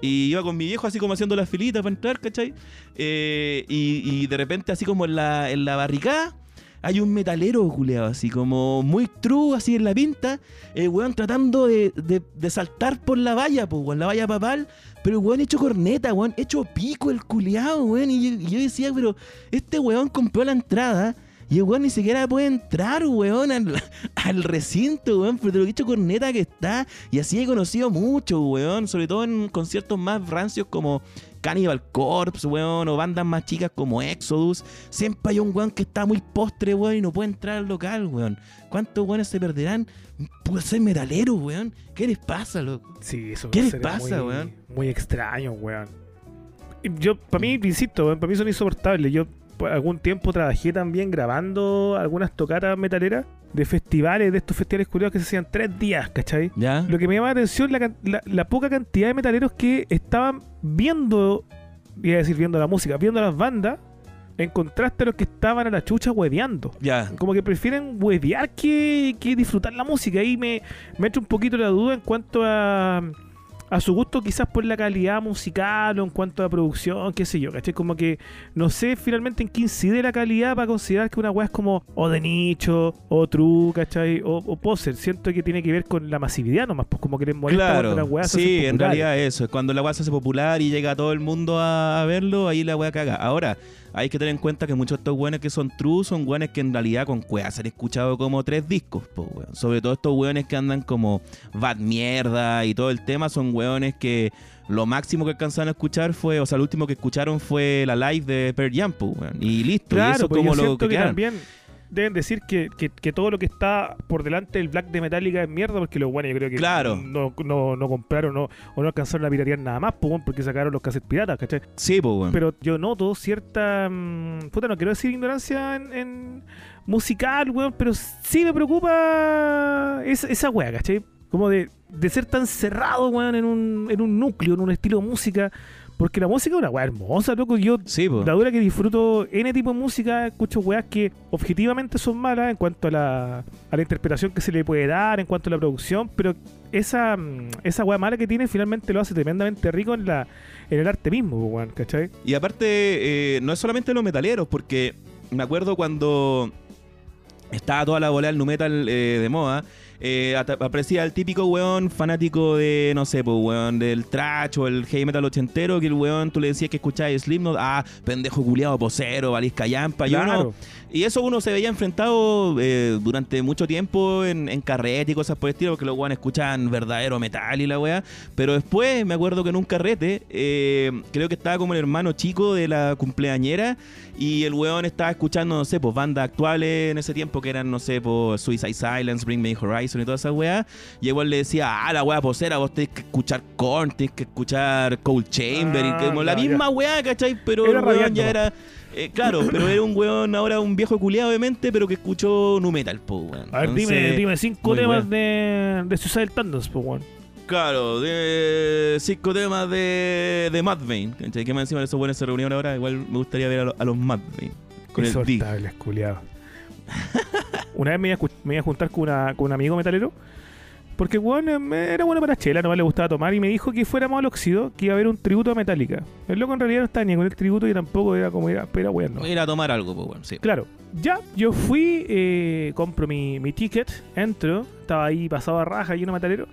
Y iba con mi viejo así como haciendo las filitas para entrar, ¿cachai? Eh, y, y de repente así como en la, en la barricada hay un metalero, culeado, así como muy true, así en la pinta. El weón tratando de, de- de saltar por la valla, pues, weón, la valla papal. Pero el weón hecho corneta, weón, hecho pico el culeado, weón. Y y yo decía, pero este weón compró la entrada. Y el weón ni siquiera puede entrar, weón, al, al recinto, weón, pero de lo que hecho corneta que está. Y así he conocido mucho, weón, sobre todo en conciertos más rancios como Cannibal Corpse, weón, o bandas más chicas como Exodus. Siempre hay un weón que está muy postre, weón, y no puede entrar al local, weón. ¿Cuántos weones se perderán por ser metalero, weón? ¿Qué les pasa, loco? Sí, eso ¿Qué les pasa, muy, weón? Muy extraño, weón. Yo, para mí, insisto, weón, para mí son insoportables. Yo algún tiempo trabajé también grabando algunas tocatas metaleras de festivales, de estos festivales curiosos que se hacían tres días, ¿cachai? ¿Ya? Lo que me llama la atención la, la, la poca cantidad de metaleros que estaban viendo, iba a decir viendo la música, viendo las bandas, en contraste a los que estaban a la chucha hueveando. Ya. Como que prefieren huevear que, que disfrutar la música. Ahí me, me entra un poquito la duda en cuanto a, a su gusto, quizás por la calidad musical o en cuanto a producción, qué sé yo, ¿cachai? Como que no sé finalmente en qué incide la calidad para considerar que una weá es como o de nicho, o true, ¿cachai? O, o poser. Siento que tiene que ver con la masividad nomás, pues como que les molesta cuando Claro, weas se sí, en realidad eso, es cuando la weá se hace popular y llega todo el mundo a, a verlo, ahí la weá caga. Ahora, hay que tener en cuenta que muchos de estos weones que son true son weones que en realidad con weas se han escuchado como tres discos, po, weón. Sobre todo estos weones que andan como bad mierda y todo el tema, son weones que lo máximo que alcanzaron a escuchar fue, o sea, lo último que escucharon fue la live de Pearl Jam, po, weón. Y listo, y Claro, eso pues como yo lo que que también deben decir que, que, que todo lo que está por delante del Black de Metallica es mierda, porque los buenos yo creo que Claro. no, no, no compraron no, o no alcanzaron a piratear nada más, pues, porque sacaron los cassettes piratas, ¿cachai? Sí, weón. Pero yo noto cierta. mm, puta, no quiero decir ignorancia en, en musical, weón, pero sí me preocupa esa, esa weá, ¿cachai? Como de, de ser tan cerrado, weón, en un, en un núcleo, en un estilo de música. Porque la música es una weá hermosa, loco. Yo Sí, la dura que disfruto N tipo de música, escucho weas que objetivamente son malas en cuanto a la, a la interpretación que se le puede dar, en cuanto a la producción, pero esa, mm, esa wea mala que tiene finalmente lo hace tremendamente rico en la en el arte mismo, weón, ¿cachai? Y aparte, eh, no es solamente los metaleros, porque me acuerdo cuando estaba toda la bola del nu metal eh, de moda, eh, aparecía el típico weón fanático de, no sé, pues weón, del trash o el heavy metal ochentero, que el weón tú le decías que escucháis Slipknot, ah, pendejo culiado, posero, valisca yampa, y uno- Claro. y eso uno se veía enfrentado eh, durante mucho tiempo en, en carrete y cosas por el estilo, porque los weones escuchaban verdadero metal y la weá. Pero después me acuerdo que en un carrete, eh, creo que estaba como el hermano chico de la cumpleañera y el weón estaba escuchando, no sé, pues bandas actuales en ese tiempo que eran, no sé, pues Suicide Silence, Bring Me Horizon Y toda esa weá. Y igual le decía, ah, la weá posera, vos tenés que escuchar Korn, tenés que escuchar Cold Chamber, Ah, y como la ya, misma weá, ¿cachai? Pero Era el weón ya po. era. eh, claro, pero era un weón ahora un viejo culiado, obviamente, pero que escuchó Nu Metal, po, weón. A ver, dime, Entonces, dime cinco temas de, de Suicide Tandons, pues, weón. Claro, de cinco temas de, de Mad. ¿cachai? Que más encima de esos buenos se reunieron ahora. Igual me gustaría ver a, lo- a los Mad Vane. Con el D. Culiado. Una vez me iba, a, escu- me iba a juntar con, una, con un amigo metalero. Porque weón em, era bueno para chela, no le gustaba tomar y me dijo que fuéramos al óxido, que iba a haber un tributo a Metallica. El loco en realidad no estaba ni con el tributo y tampoco era como era, pero bueno. Voy a tomar algo, pues bueno, sí. Claro, ya, yo fui, eh, compro mi, mi ticket, entro, estaba ahí pasado a raja lleno de metalero.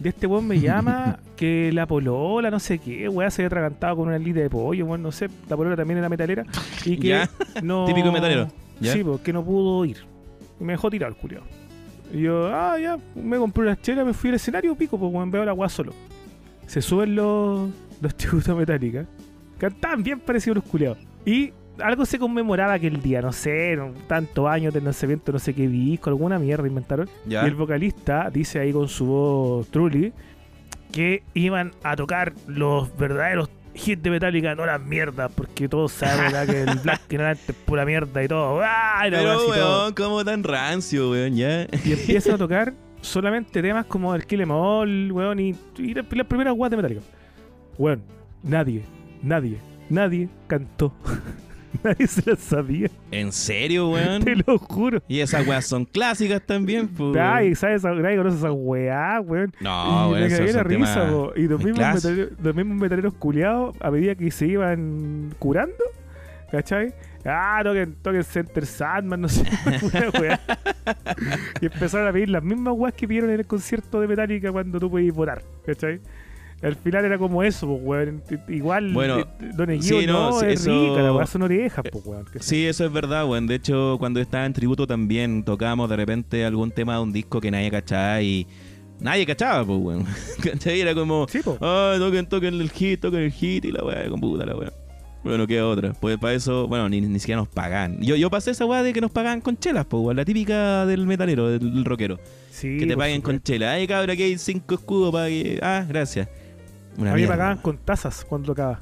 De este weón me llama que la polola, no sé qué, weá, se había atragantado con una lita de pollo, weón, no sé, la polola también era metalera. Y que Ya. no. Típico metalero, ¿ya? Sí, porque no pudo ir. Y me dejó tirar el culiao. Y yo, ah, ya, me compré unas chelas, me fui al escenario, pico, pues weón, veo la weá solo. Se suben los, los tributos metálicas. Cantaban bien parecidos los culiados. Y algo se conmemoraba aquel día, no sé, tantos años del lanzamiento, no sé qué disco, alguna mierda inventaron. Ya. Y el vocalista dice ahí con su voz truly que iban a tocar los verdaderos hits de Metallica, no las mierdas, porque todos saben ¿verdad? que el Black ignorante es pura mierda y todo. ¡Ah! Y la Pero, weón, como tan rancio, weón, ya. Y empiezan a tocar solamente temas como el Kill Em All, weón, y, y las las primeras guas de Metallica. Weón, nadie, nadie, nadie cantó. nadie se las sabía, ¿En serio, weón? te lo juro. Y esas weas son clásicas también, pues. Ay, ¿sabes? Nadie conoce esa weá, weón. No, y weón, me cagué la risa, po. Y los mismos, metaleros, los mismos metaleros culiados, a medida que se iban curando, ¿cachai? Ah, toquen, toquen Center Sandman, no sé, una weá. y empezaron a pedir las mismas weas que pidieron en el concierto de Metallica cuando tú podías votar, ¿cachai? Al final era como eso, pues, weón. Igual, Bueno, eh, Don Eguido sí, no, no, sí, es eso- rica, la weá son orejas, pues, weón. Sí, eso es verdad, weón. De hecho, cuando estaba en tributo también tocábamos de repente algún tema de un disco que nadie cachaba y nadie cachaba, pues, weón. ¿Cachai? Era como, Sí, po. ah, toquen, toquen el hit, toquen el hit y la weá, con puta la weá. Bueno, queda otra. Pues para eso, bueno, ni, ni siquiera nos pagan. Yo, yo pasé esa weá de que nos pagan con chelas, pues, weón. La típica del metalero, del, rockero. Sí, que te paguen con supuesto. chela. Ay, cabra, que hay cinco escudos para que. Ah, gracias. Una A mí me pagaban con tazas cuando tocaba.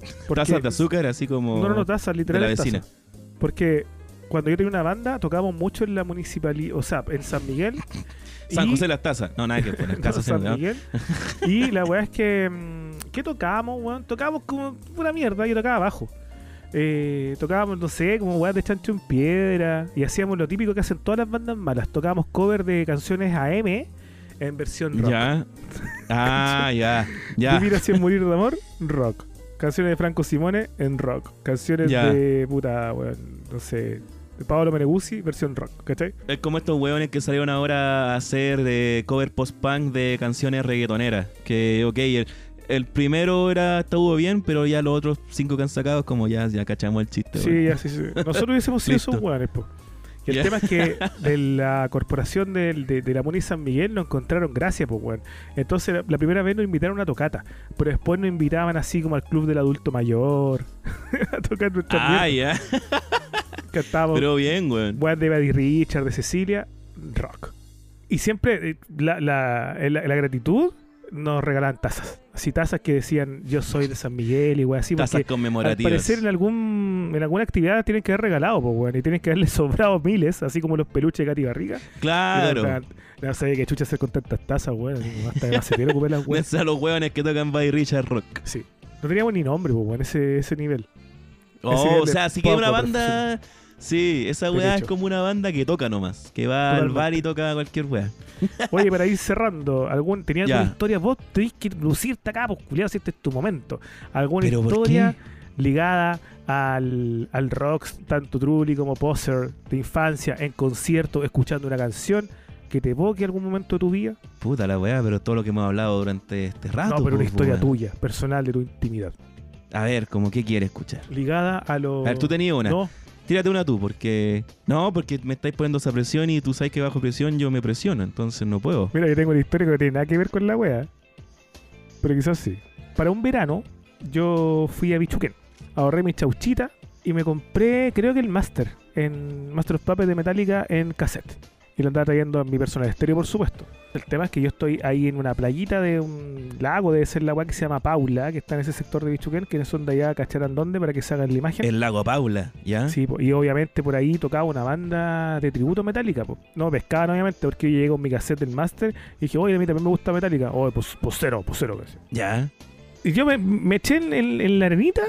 Porque- Tazas de azúcar, así como. No, no, no, tazas, de literal. la vecina. Porque cuando yo tenía una banda, tocábamos mucho en la municipalidad, o sea, en San Miguel. San y- José las tazas. No, nada que poner. no, Casa San. Miguel. Y la weá es que. mm, ¿Qué tocábamos, weón? Tocábamos como una mierda, yo tocaba abajo. Eh, tocábamos, no sé, como weas de chancho en piedra. Y hacíamos lo típico que hacen todas las bandas malas. Tocábamos cover de canciones AM en versión rock. Ya. Ah, ya. Ya. Vivir así en morir de amor, rock. Canciones de Franco Simone en rock. Canciones Ya. de puta, weón, no sé, de Paolo Meneguzzi, versión rock, ¿cachai? Es como estos hueones que salieron ahora a hacer de cover post-punk de canciones reggaetoneras. Que, ok, el, el primero era estuvo bien, pero ya los otros cinco que han sacado, como ya, ya cachamos el chiste. Sí, ya, sí, sí. Nosotros hubiésemos sido esos weones, po. El tema es que de la corporación del- de, de la Muni San Miguel nos encontraron gracias, pues, weón. Entonces, la, la primera vez nos invitaron a una tocata, pero después nos invitaban así como al club del adulto mayor a tocar nuestra Ah, ya. Cantábamos Pero bien, weón. weas de Buddy Richard, de Cecilia, rock. Y siempre eh, la, la, la gratitud nos regalaban tazas. Así tazas que decían yo soy de San Miguel y weas así. Tazas porque al conmemorativas. parecer en algún en alguna actividad tienen que haber regalado, pues, weón, y tienen que haberle sobrado miles, así como los peluches de Katy Barriga. Claro. No, sabía que chucha hacer con tantas tazas, weón. Hasta de macetero ocupé las weas. A los hueones que tocan by Richard Rock. Sí. No teníamos ni nombre, pues, weón, ese, ese nivel. Oh, nivel o sea, sí que es una banda. Sí, esa weá es como una banda que toca nomás. Que va al bar y toca cualquier weá. Oye, para ir cerrando, algún, ¿tenía Ya. alguna historia? Vos tenés que lucirte acá, pues, culiado, si este es tu momento. ¿Alguna ¿Pero por historia ligada al, al rock, tanto Trulli como Poser, de infancia, en concierto, escuchando una canción que te evoque algún momento de tu vida? Puta la weá, pero todo lo que hemos hablado durante este rato. no, pero una pues, historia tuya, personal, de tu intimidad. A ver, como qué quieres escuchar. Ligada a lo... A ver, tú tenías una. No, Tírate una tú, porque. No, porque me estáis poniendo esa presión y tú sabes que bajo presión yo me presiono, entonces no puedo. mira, yo tengo una historia que no tiene nada que ver con la wea. Pero quizás sí. Para un verano, yo fui a Bichuquén. Ahorré mi chauchita y me compré, creo que el Master, en Master of Puppets de Metallica en cassette. Y lo andaba trayendo en mi personal estéreo, por supuesto. El tema es que yo estoy ahí en una playita de un lago, debe ser la agua que se llama Paula, que está en ese sector de Bichuquén, que son de allá, cacharán dónde, para que se hagan la imagen. El lago Paula, ¿ya? Sí, po, y obviamente por ahí tocaba una banda de tributo metálica. No pescaban, obviamente, porque yo llegué con mi cassette del Master y dije, oye, a mí también me gusta metálica. Oye, pues, pues cero, pues cero. casi. Ya. Y yo me, me eché en, en- en la arenita,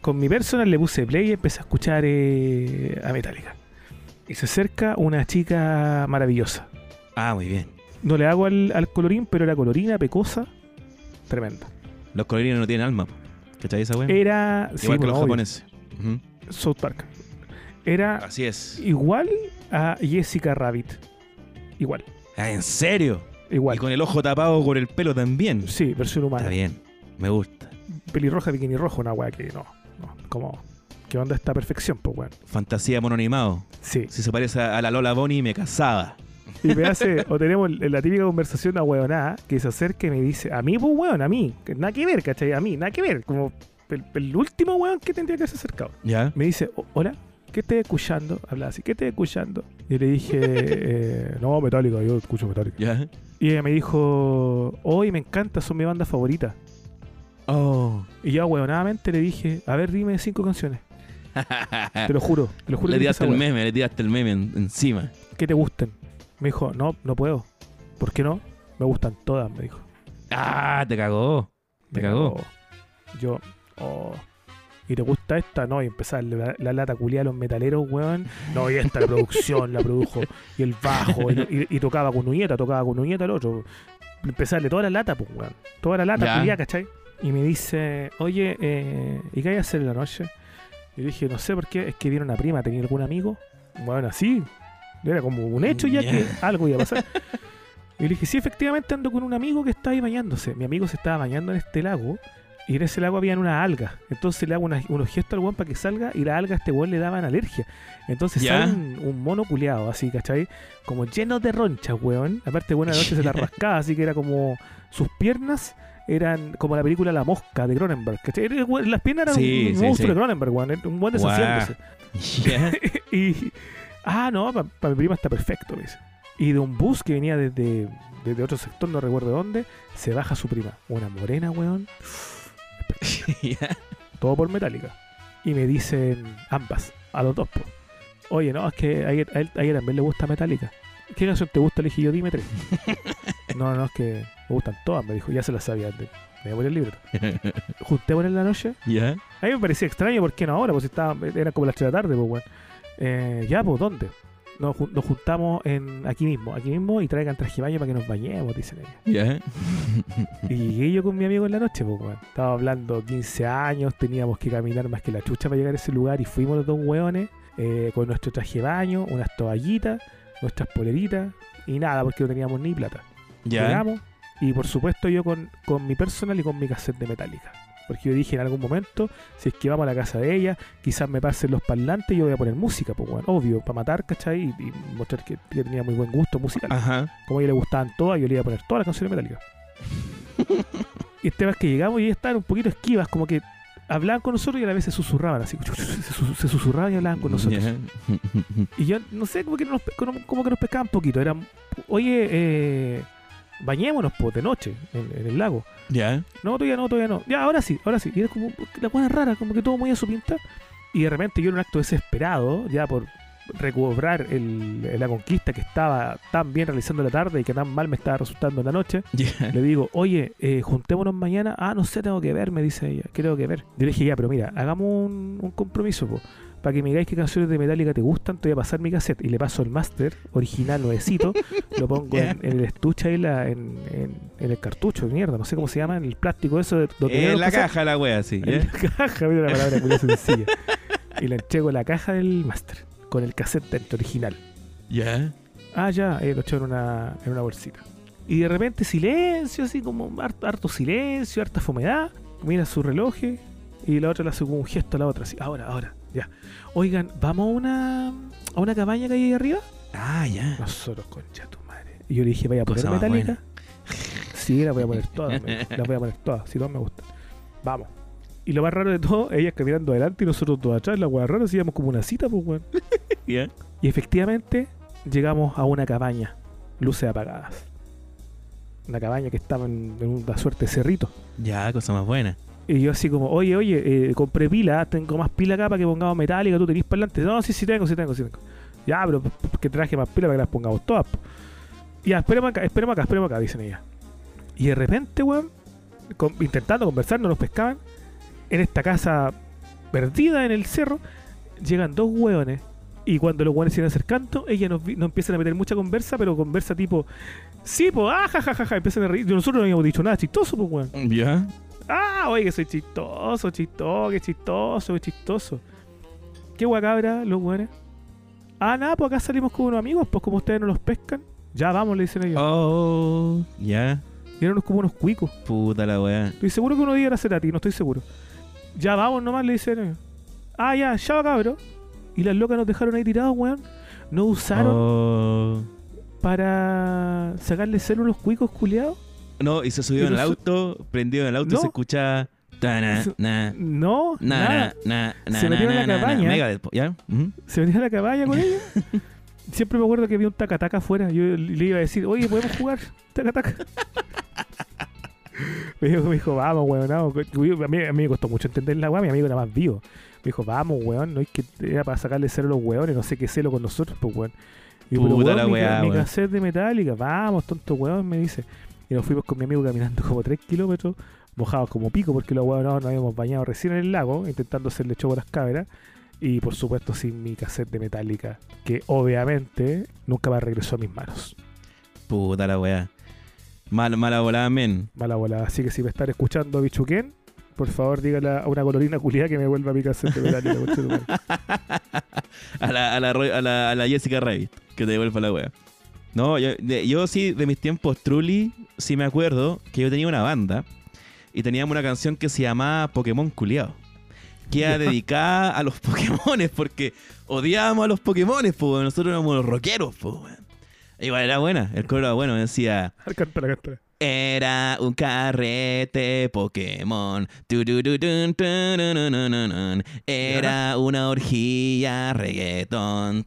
con mi personal le puse play y empecé a escuchar eh, a Metallica. Y se acerca una chica maravillosa. Ah, muy bien. No le hago al, al colorín, pero era colorina, pecosa, tremenda. Los colorines no tienen alma. ¿Cachai esa weá? Era. sí, Igual que bueno, los obvio, japoneses. South Park. Era Así es. igual a Jessica Rabbit. Igual. Ah, ¿En serio? Igual. Y con el ojo tapado con el pelo también. Sí, versión humana. Está bien. Me gusta. Pelirroja, bikini rojo, una weá que no. no. Como. ¿Qué onda esta perfección, pues weón? Fantasía mono animado. Sí. Si se parece a la Lola Bonnie, me casaba. Y me hace, o tenemos la típica conversación a huevonada que se acerca y me dice, a mí, pues weón, a mí, que nada que ver, ¿cachai? A mí, nada que ver, como el, el último weón que tendría que haberse acercado. ¿Ya? Me dice, "O- hola, ¿qué estás escuchando? Habla así, ¿qué estás escuchando? Y le dije, eh, no, Metallica, yo escucho Metallica. ¿Ya? Y ella me dijo, hoy me encanta, son mi banda favorita. Oh. Y yo, huevonadamente, le dije, a ver, dime cinco canciones. Te lo juro, te lo juro. le que tiraste el wea. meme, le tiraste el meme en- encima. que te gusten. Me dijo, no, no puedo. ¿Por qué no? Me gustan todas, me dijo. Ah, te cagó. Te Me cagó. cagó. Yo, oh. ¿Y te gusta esta? No, y empezar la, la lata culia a los metaleros, weón. No, y esta la producción la produjo. Y el bajo. Y, y- y tocaba con Uñeta, tocaba con Uñeta el otro. Empezarle toda la lata, pues, weón. Toda la lata Ya. culia, ¿cachai? Y me dice, oye, eh, ¿y qué hay a hacer en la noche? Y dije, no sé por qué, es que viene una prima, ¿tenía algún amigo? Bueno, así. Era como un hecho ya que algo iba a pasar. Y le dije, sí, efectivamente ando con un amigo que está ahí bañándose. Mi amigo se estaba bañando en este lago y en ese lago habían unas algas. Entonces le hago una- unos gestos al weón para que salga y las algas a este weón le daban alergia. Entonces Ya. sale un, un mono culeado así, ¿cachai? Como lleno de ronchas, weón. Aparte, buena noche se la rascaba, así que era como sus piernas eran como la película La Mosca de Cronenberg. Las piernas eran Sí, un sí, monstruo sí. de Cronenberg, weón. Un buen deshaciéndose. ¿Ya? y. Ah, no, para mi prima está perfecto, dice. Y de un bus que venía desde, desde otro sector, no recuerdo dónde, se baja su prima. Una morena, weón. Todo por metálica. Y me dicen ambas, a los dos, po. Oye, no, es que a él- también le gusta Metallica. ¿Qué canción te gusta? Le dije yo, dime tres. no, no, es que me gustan todas, me dijo. Ya se las sabía antes. Me voy el libro. Juntémonos en la noche. ¿Ya? A mí me parecía extraño, ¿por qué no ahora? Pues estaba, era como las 3 de la tarde, pues, weón. Eh, ya, pues, ¿dónde? Nos, nos juntamos en aquí mismo, aquí mismo, y traigan traje baño para que nos bañemos, dicen ellos. ¿Ya? Y llegué yo con mi amigo en la noche, pues, weón. Estaba hablando 15 años, teníamos que caminar más que la chucha para llegar a ese lugar, y fuimos los dos weones eh, con nuestro traje baño, unas toallitas, nuestras poleritas, y nada, porque no teníamos ni plata. ¿Ya? Llegamos, y por supuesto yo con, con mi personal y con mi cassette de Metallica. Porque yo dije en algún momento, si es que vamos a la casa de ella, quizás me pasen los parlantes y yo voy a poner música, pues bueno, obvio, para matar, ¿cachai? Y, y mostrar que yo tenía muy buen gusto musical. Ajá. Como a ella le gustaban todas, yo le iba a poner todas las canciones Metallica. y este vez que llegamos y estaban un poquito esquivas, como que hablaban con nosotros y a la vez se susurraban así, se, sus- se susurraban y hablaban con nosotros. Y yo no sé, como que nos, como, que nos pescaban un poquito. Era, oye, eh, bañémonos pues, de noche en, en el lago. ¿Ya? No, todavía no, todavía no. Ya, ahora sí, ahora sí. Y era como la cosa rara, como que todo muy a su pinta. Y de repente yo en un acto desesperado, ya por recobrar el- la conquista que estaba tan bien realizando la tarde y que tan mal me estaba resultando en la noche, le digo, oye, eh, juntémonos mañana. Ah, no sé, tengo que ver, me dice ella. ¿Qué tengo que ver? Yo le dije, ya, pero mira, hagamos un, un compromiso, po. Para que me digáis qué canciones de Metallica te gustan, te voy a pasar mi cassette y le paso el máster original nuevecito, lo pongo en, en el estuche ahí, la- en, en- en el cartucho de mierda, no sé cómo se llama, en el plástico eso de En la caja la wea, sí. En la caja, mira la palabra culia sencilla. Y le entrego la caja del máster con el cassette original. ¿Ya? Ah, ya, eh, lo echó en una, en una bolsita. Y de repente silencio, así como harto, harto silencio, harta fomedad. Mira su reloj y la otra le hace como un gesto a la otra, así, ahora, ahora, ya. Oigan, ¿vamos a una, a una cabaña que hay ahí arriba? Ah, ya. Nosotros, concha tu madre. Y yo le dije, ¿vaya a poner metálica? Sí, la voy a poner todas, las voy a poner todas, si todas me gustan. Vamos. Y lo más raro de todo, ellas caminando adelante y nosotros todos atrás, la weá rara, hacíamos como una cita, pues weón. Y efectivamente, llegamos a una cabaña, luces apagadas. Una cabaña que estaba en, en una suerte de cerrito. Ya, cosa más buena. Y yo así como, oye, oye, eh, compré pila, tengo más pila acá para que pongamos metálica, tú tenés parlante. No, sí, sí tengo, sí tengo, sí tengo. Ya, pero que traje más pila para que las pongamos todas. Ya, esperemos acá, esperemos acá, esperemos acá, dicen ellas. Y de repente, weón, con- intentando conversar, no nos pescaban. En esta casa perdida en el cerro, llegan dos hueones. Y cuando los hueones se iban acercando, ellas nos, nos empiezan a meter mucha conversa, pero conversa tipo, sí, pues, ah, ja, ja, ja, ja", empiezan a reír. Nosotros no habíamos dicho nada chistoso, pues, weón. Ya. Ah, oye, que soy chistoso, chistoso, que chistoso, que chistoso. ¿Qué guacabra, los buenos? Ah, nada, pues acá salimos con unos amigos, pues como ustedes no los pescan. Ya vamos, le dicen ellos. Oh, ya. Y eran unos- como unos cuicos. Puta la weá. Estoy seguro que uno día era Cerati, no estoy seguro. Ya vamos nomás, le dicen. Ah, ya, ya va, cabro. Y las locas nos dejaron ahí tirados, weón. No usaron Oh. para sacarle celo a los cuicos culiados. No, y se subió en el auto, prendido en el auto, No. se escucha. Eso- na, No, na, nada. na, na, Se metieron en la cabaña. Se venía a la cabaña con ella. Siempre me acuerdo que había un tacataca afuera. Yo le iba a decir, oye, ¿podemos jugar? Tacataca. Me, dijo, me dijo, vamos, weón. vamos". Yo- A mí, a mí me costó mucho entender la weá. Mi amigo era más vivo. Me dijo, vamos, weón. No es que era para sacarle celo a los weones. No sé qué celo con nosotros, pues, weón. Y yo, Puta weón, la mi, weá, mi weón. cassette de metálica. Vamos, tonto weón, me dice. Y nos fuimos con mi amigo caminando como 3 kilómetros, mojados como pico, porque los weones nos habíamos bañado recién en el lago, intentando hacerle show a las cabras. Y por supuesto sin mi cassette de Metallica, que obviamente nunca más regresó a mis manos. Puta la weá. Mal, mala volada, men. Mala bola. Así que si me están escuchando Bichuquén, por favor dígale a una colorina culiada que me vuelva mi conche tu madre. a, la, a, la, a, la, a la Jessica Rabbit, que te devuelva la wea. No, yo, de- yo sí, de mis tiempos truly, sí me acuerdo que yo tenía una banda y teníamos una canción que se llamaba Pokémon Culeado. Que era dedicada a los Pokémones, porque odiábamos a los Pokémones, pues nosotros éramos los rockeros, pues weón. Igual era buena, el coro era bueno, decía... cántala, cántala. Era un carrete Pokémon. Era una orgía reggaetón.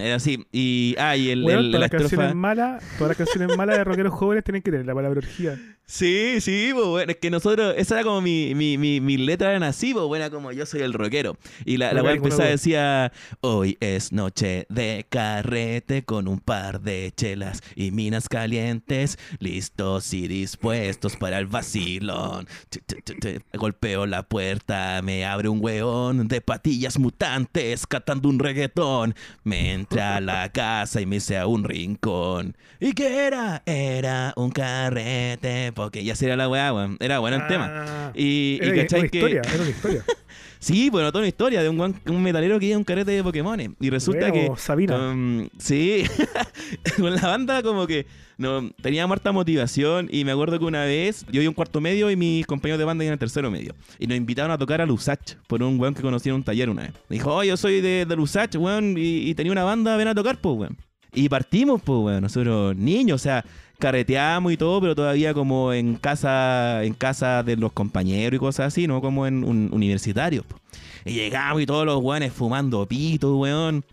Era así. Y, ah, y el, el- todas la las canciones malas, todas las canciones malas de rockeros jóvenes tienen que tener la palabra orgía. Sí, sí, pues bueno, es que nosotros, esa era como mi, mi, mi, mi letra eran así, pues buena como yo soy el rockero. Y la, la weá empezaba, decía, hoy es noche de carrete con un par de chelas y minas calientes, listos y dispuestos para el vacilón. Ch, ch, ch, ch. Golpeo la puerta, me abre un weón de patillas mutantes catando un reggaetón. Me entra a la casa y me hice a un rincón. ¿Y qué era? Era un carrete, porque ya sería la weá, weón. Era bueno el tema. Ah, Y, y era, cachai una que. historia, era una historia. Sí, bueno, toda una historia de un, guan- un metalero que iba a un carrete de Pokémon. Y resulta que. Sabina. um, sí, con la banda como que no tenía harta motivación. Y me acuerdo que una vez yo iba un cuarto medio y mis compañeros de banda iban al tercero medio. Y nos invitaron a tocar a Lusach por un weón que conocí en un taller una vez. Me dijo, oh, yo soy de, de Lusach, weón, y, y tenía una banda, ven a tocar, pues, weón. Y partimos, pues, weón, nosotros niños, o sea, carreteamos y todo, pero todavía como en casa, en casa de los compañeros y cosas así, no como en un universitario. po. Y llegamos y todos los weones fumando pito, weón.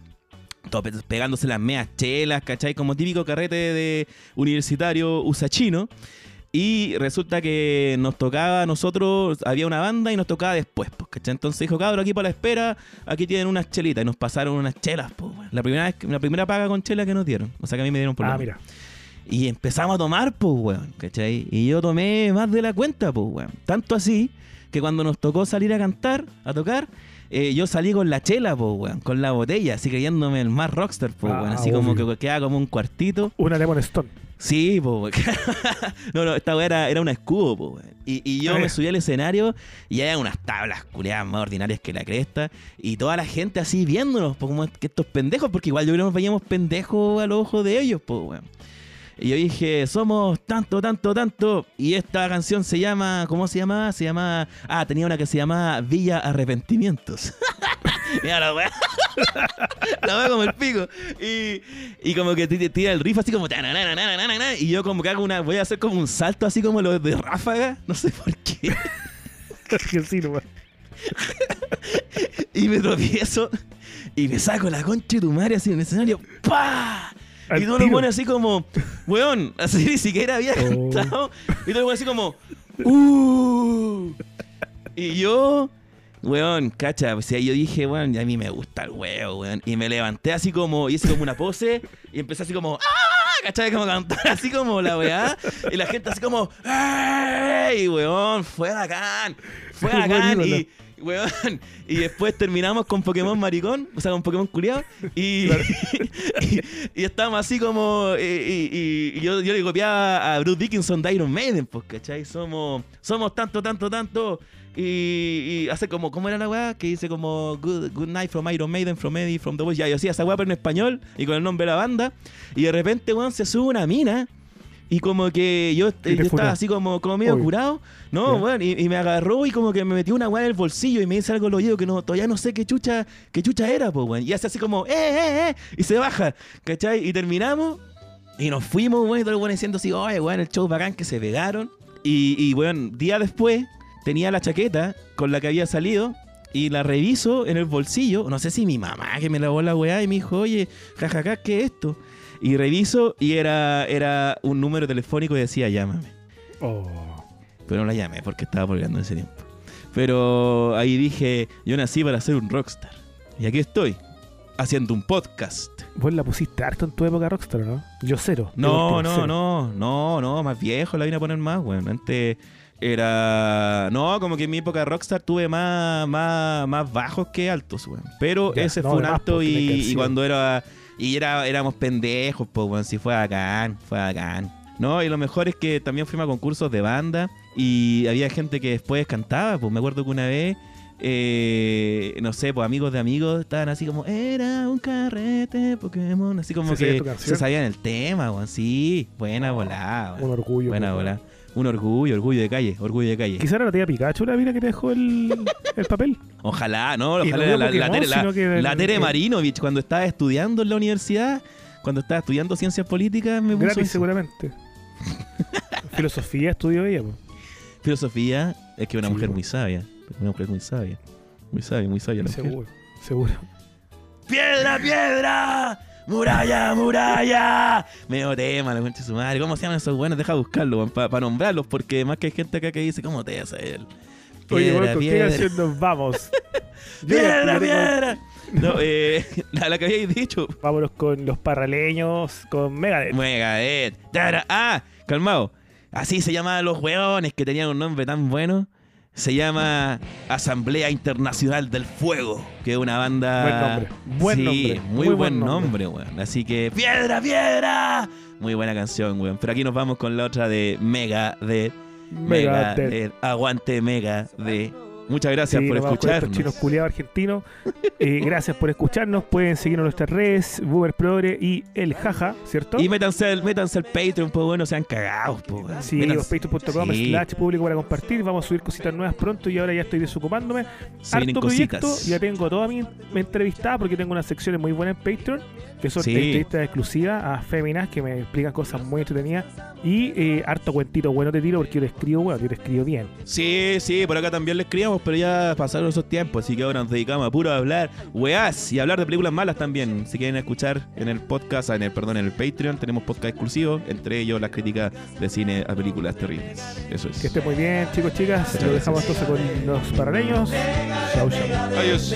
Todos pe- pegándose las meas chelas, ¿cachai? Como típico carrete de universitario usachino. Y resulta que nos tocaba a nosotros, había una banda y nos tocaba después, pues, ¿cachai? Entonces dijo, cabrón, aquí para la espera, aquí tienen unas chelitas. Y nos pasaron unas chelas, pues. La primera, vez la primera paga con chela que nos dieron. O sea que a mí me dieron por Ah, mira. Y empezamos a tomar, pues, weón, ¿cachai? Y yo tomé más de la cuenta, pues, weón. Tanto así que cuando nos tocó salir a cantar, a tocar, eh, yo salí con la chela, pues, weón, con la botella, así creyéndome el más rockstar, pues, Ah, weón. Así como obvio. que quedaba como un cuartito. Una Lemon Stone. Sí, pues, weón. no, no, esta weá era, era un escudo, pues, weón. Y, y yo Ah, me ya. subí al escenario y había unas tablas culeadas más ordinarias que la cresta. Y toda la gente así viéndonos, pues, como que estos pendejos, porque igual yo creo que nos veíamos pendejos a los ojos de ellos, pues, weón. Y yo dije, somos tanto, tanto, tanto. Y esta canción se llama, ¿cómo se llamaba? Se llamaba, ah, tenía una que se llamaba Villa Arrepentimientos. Mira la weá. la weá como el pico. Y, y como que tira el riff así como. Y yo como que hago una. Voy a hacer como un salto así como los de ráfaga. No sé por qué. que sí, nomás. Y me tropiezo. y me saco la concha de tu madre así en el escenario. ¡Pah! Al y tú lo pones así como, weón, así ni siquiera había Oh. cantado. Y tú lo pones así como, ¡uh! Y yo, weón, cacha, o sea, yo dije, weón, a mí me gusta el huevo, weón. Y me levanté así como, hice como una pose y empecé así como, ¡ah! ¿Cachai? Como cantar así como la weá. Y la gente así como, ¡ey! Weón, fue bacán. Fue bacán. Y, weón, y después terminamos con Pokémon Maricón, o sea, con Pokémon Culiado. Y, y, y estábamos así como. Y, y- yo, yo le copiaba a Bruce Dickinson de Iron Maiden, pues, ¿cachai? Somos, somos tanto, tanto, tanto. Y, y hace como, ¿cómo era la weá? Que dice como good, good night from Iron Maiden, from Eddie, from the Boys. Ya, yo hacía esa weá pero en español y con el nombre de la banda. Y de repente, weón, se sube una mina. Y como que yo, yo estaba así como, como medio Obvio. curado. No, Ya. weón, y, y me agarró y como que me metió una weá en el bolsillo y me dice algo al oído que no, todavía no sé qué chucha, qué chucha era, pues, weón. Y hace así como, eh, eh, eh, y se baja, ¿cachai? Y terminamos y nos fuimos, weón, y todo el weón diciendo así, oye, weón, el show bacán que se pegaron. Y, y weón, día después tenía la chaqueta con la que había salido y la reviso en el bolsillo. No sé si mi mamá que me lavó la weá y me dijo, oye, jajaja, ¿qué es esto? Y reviso y era, era un número telefónico y decía, llámame. Oh. Pero no la llamé porque estaba colgando en ese tiempo. Pero ahí dije, yo nací para ser un rockstar. Y aquí estoy, haciendo un podcast. Vos la pusiste harto en tu época rockstar, ¿no? Yo cero. No, no, cero. no, no, no, más viejo la vine a poner más, weón. Antes era. No, como que en mi época de Rockstar tuve más, más, más bajos que altos, weón. Pero Ya, ese no, fue un alto y, cuando era. Y era, éramos pendejos, pues, weón. Sí, fue bacán, fue bacán. No, y lo mejor es que también fuimos a concursos de banda y había gente que después cantaba, pues me acuerdo que una vez. eh, no sé, pues amigos de amigos estaban así como, era un carrete Pokémon, así como ¿Se que se sabían el tema, weón. Sí, buena volada, Un orgullo. Buena pues, volada. Un orgullo, orgullo de calle, orgullo de calle. Quizá era la tía Pikachu la mina que te dejó el, el papel. Ojalá, no, ojalá no la, Pokémon, Tere, la- que Tere Marinovich cuando estaba estudiando en la universidad, cuando estaba estudiando ciencias políticas, me puso Gratis eso. seguramente. Filosofía estudió ella, pues. Filosofía, es que una Sí, mujer muy sabia, una mujer muy sabia. Muy sabia, muy sabia la mujer. Seguro, seguro. ¡Piedra, piedra! ¡Muralla, muralla! Medio tema, la concha de su madre. ¿Cómo se llaman esos buenos? Deja buscarlo, para nombrarlos, porque más que hay gente acá que dice, ¿cómo te hace él? Oye, bueno, ¿con qué canción nos vamos? ¡Piedra, piedra! No, eh, la, la que habéis dicho. Vámonos con los parraleños, con Megadeth. Megadeth. Ah, calmado. Así se llamaban los hueones que tenían un nombre tan bueno. Se llama Asamblea Internacional del Fuego, que es una banda. Buen nombre, buen sí, nombre, Muy, muy buen buen nombre, weón. Así que, ¡Piedra, piedra! Muy buena canción, weón. Pero aquí nos vamos con la otra de Mega de Megadeth. Megadeth. Aguante Mega de. Muchas gracias Sí, por escucharnos. chinos culiados argentinos. Eh, gracias por escucharnos. Pueden seguirnos en nuestras redes, Boomer Progre y El Jaja, ¿cierto? Y métanse al, métanse al Patreon, pues bueno, sean cagados, pues. Sí, patreon.com Sí. slash público para compartir. Vamos a subir cositas nuevas pronto y ahora ya estoy desocupándome. Se vienen Harto proyecto. cositas. Ya tengo toda mi, mi entrevistada porque tengo unas secciones muy buenas en Patreon que son Sí. entrevistas exclusivas a féminas que me explican cosas muy entretenidas y eh, harto cuentito bueno te tiro porque yo te escribo, bueno, yo te escribo bien. Sí, sí, por acá también le escribíamos, pero ya pasaron esos tiempos, así que ahora nos dedicamos a puro hablar weás y hablar de películas malas también. Si quieren escuchar en el podcast, en el, perdón, en el Patreon, tenemos podcast exclusivos, entre ellos las críticas de cine a películas terribles. Eso es. Que esté muy bien, chicos, chicas. Muchas Lo dejamos gracias. entonces con los paraleños. Chau, chau. Adiós.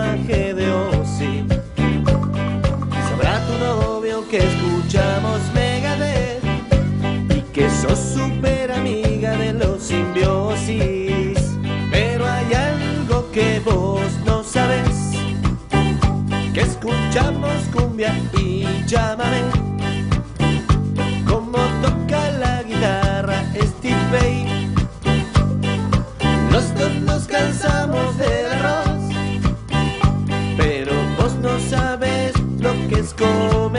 sos super amiga de los simbiosis. Pero hay algo que vos no sabes, que escuchamos cumbia y llámame. Como toca la guitarra Steve Vai Los dos nos cansamos del arroz Pero vos no sabes lo que es con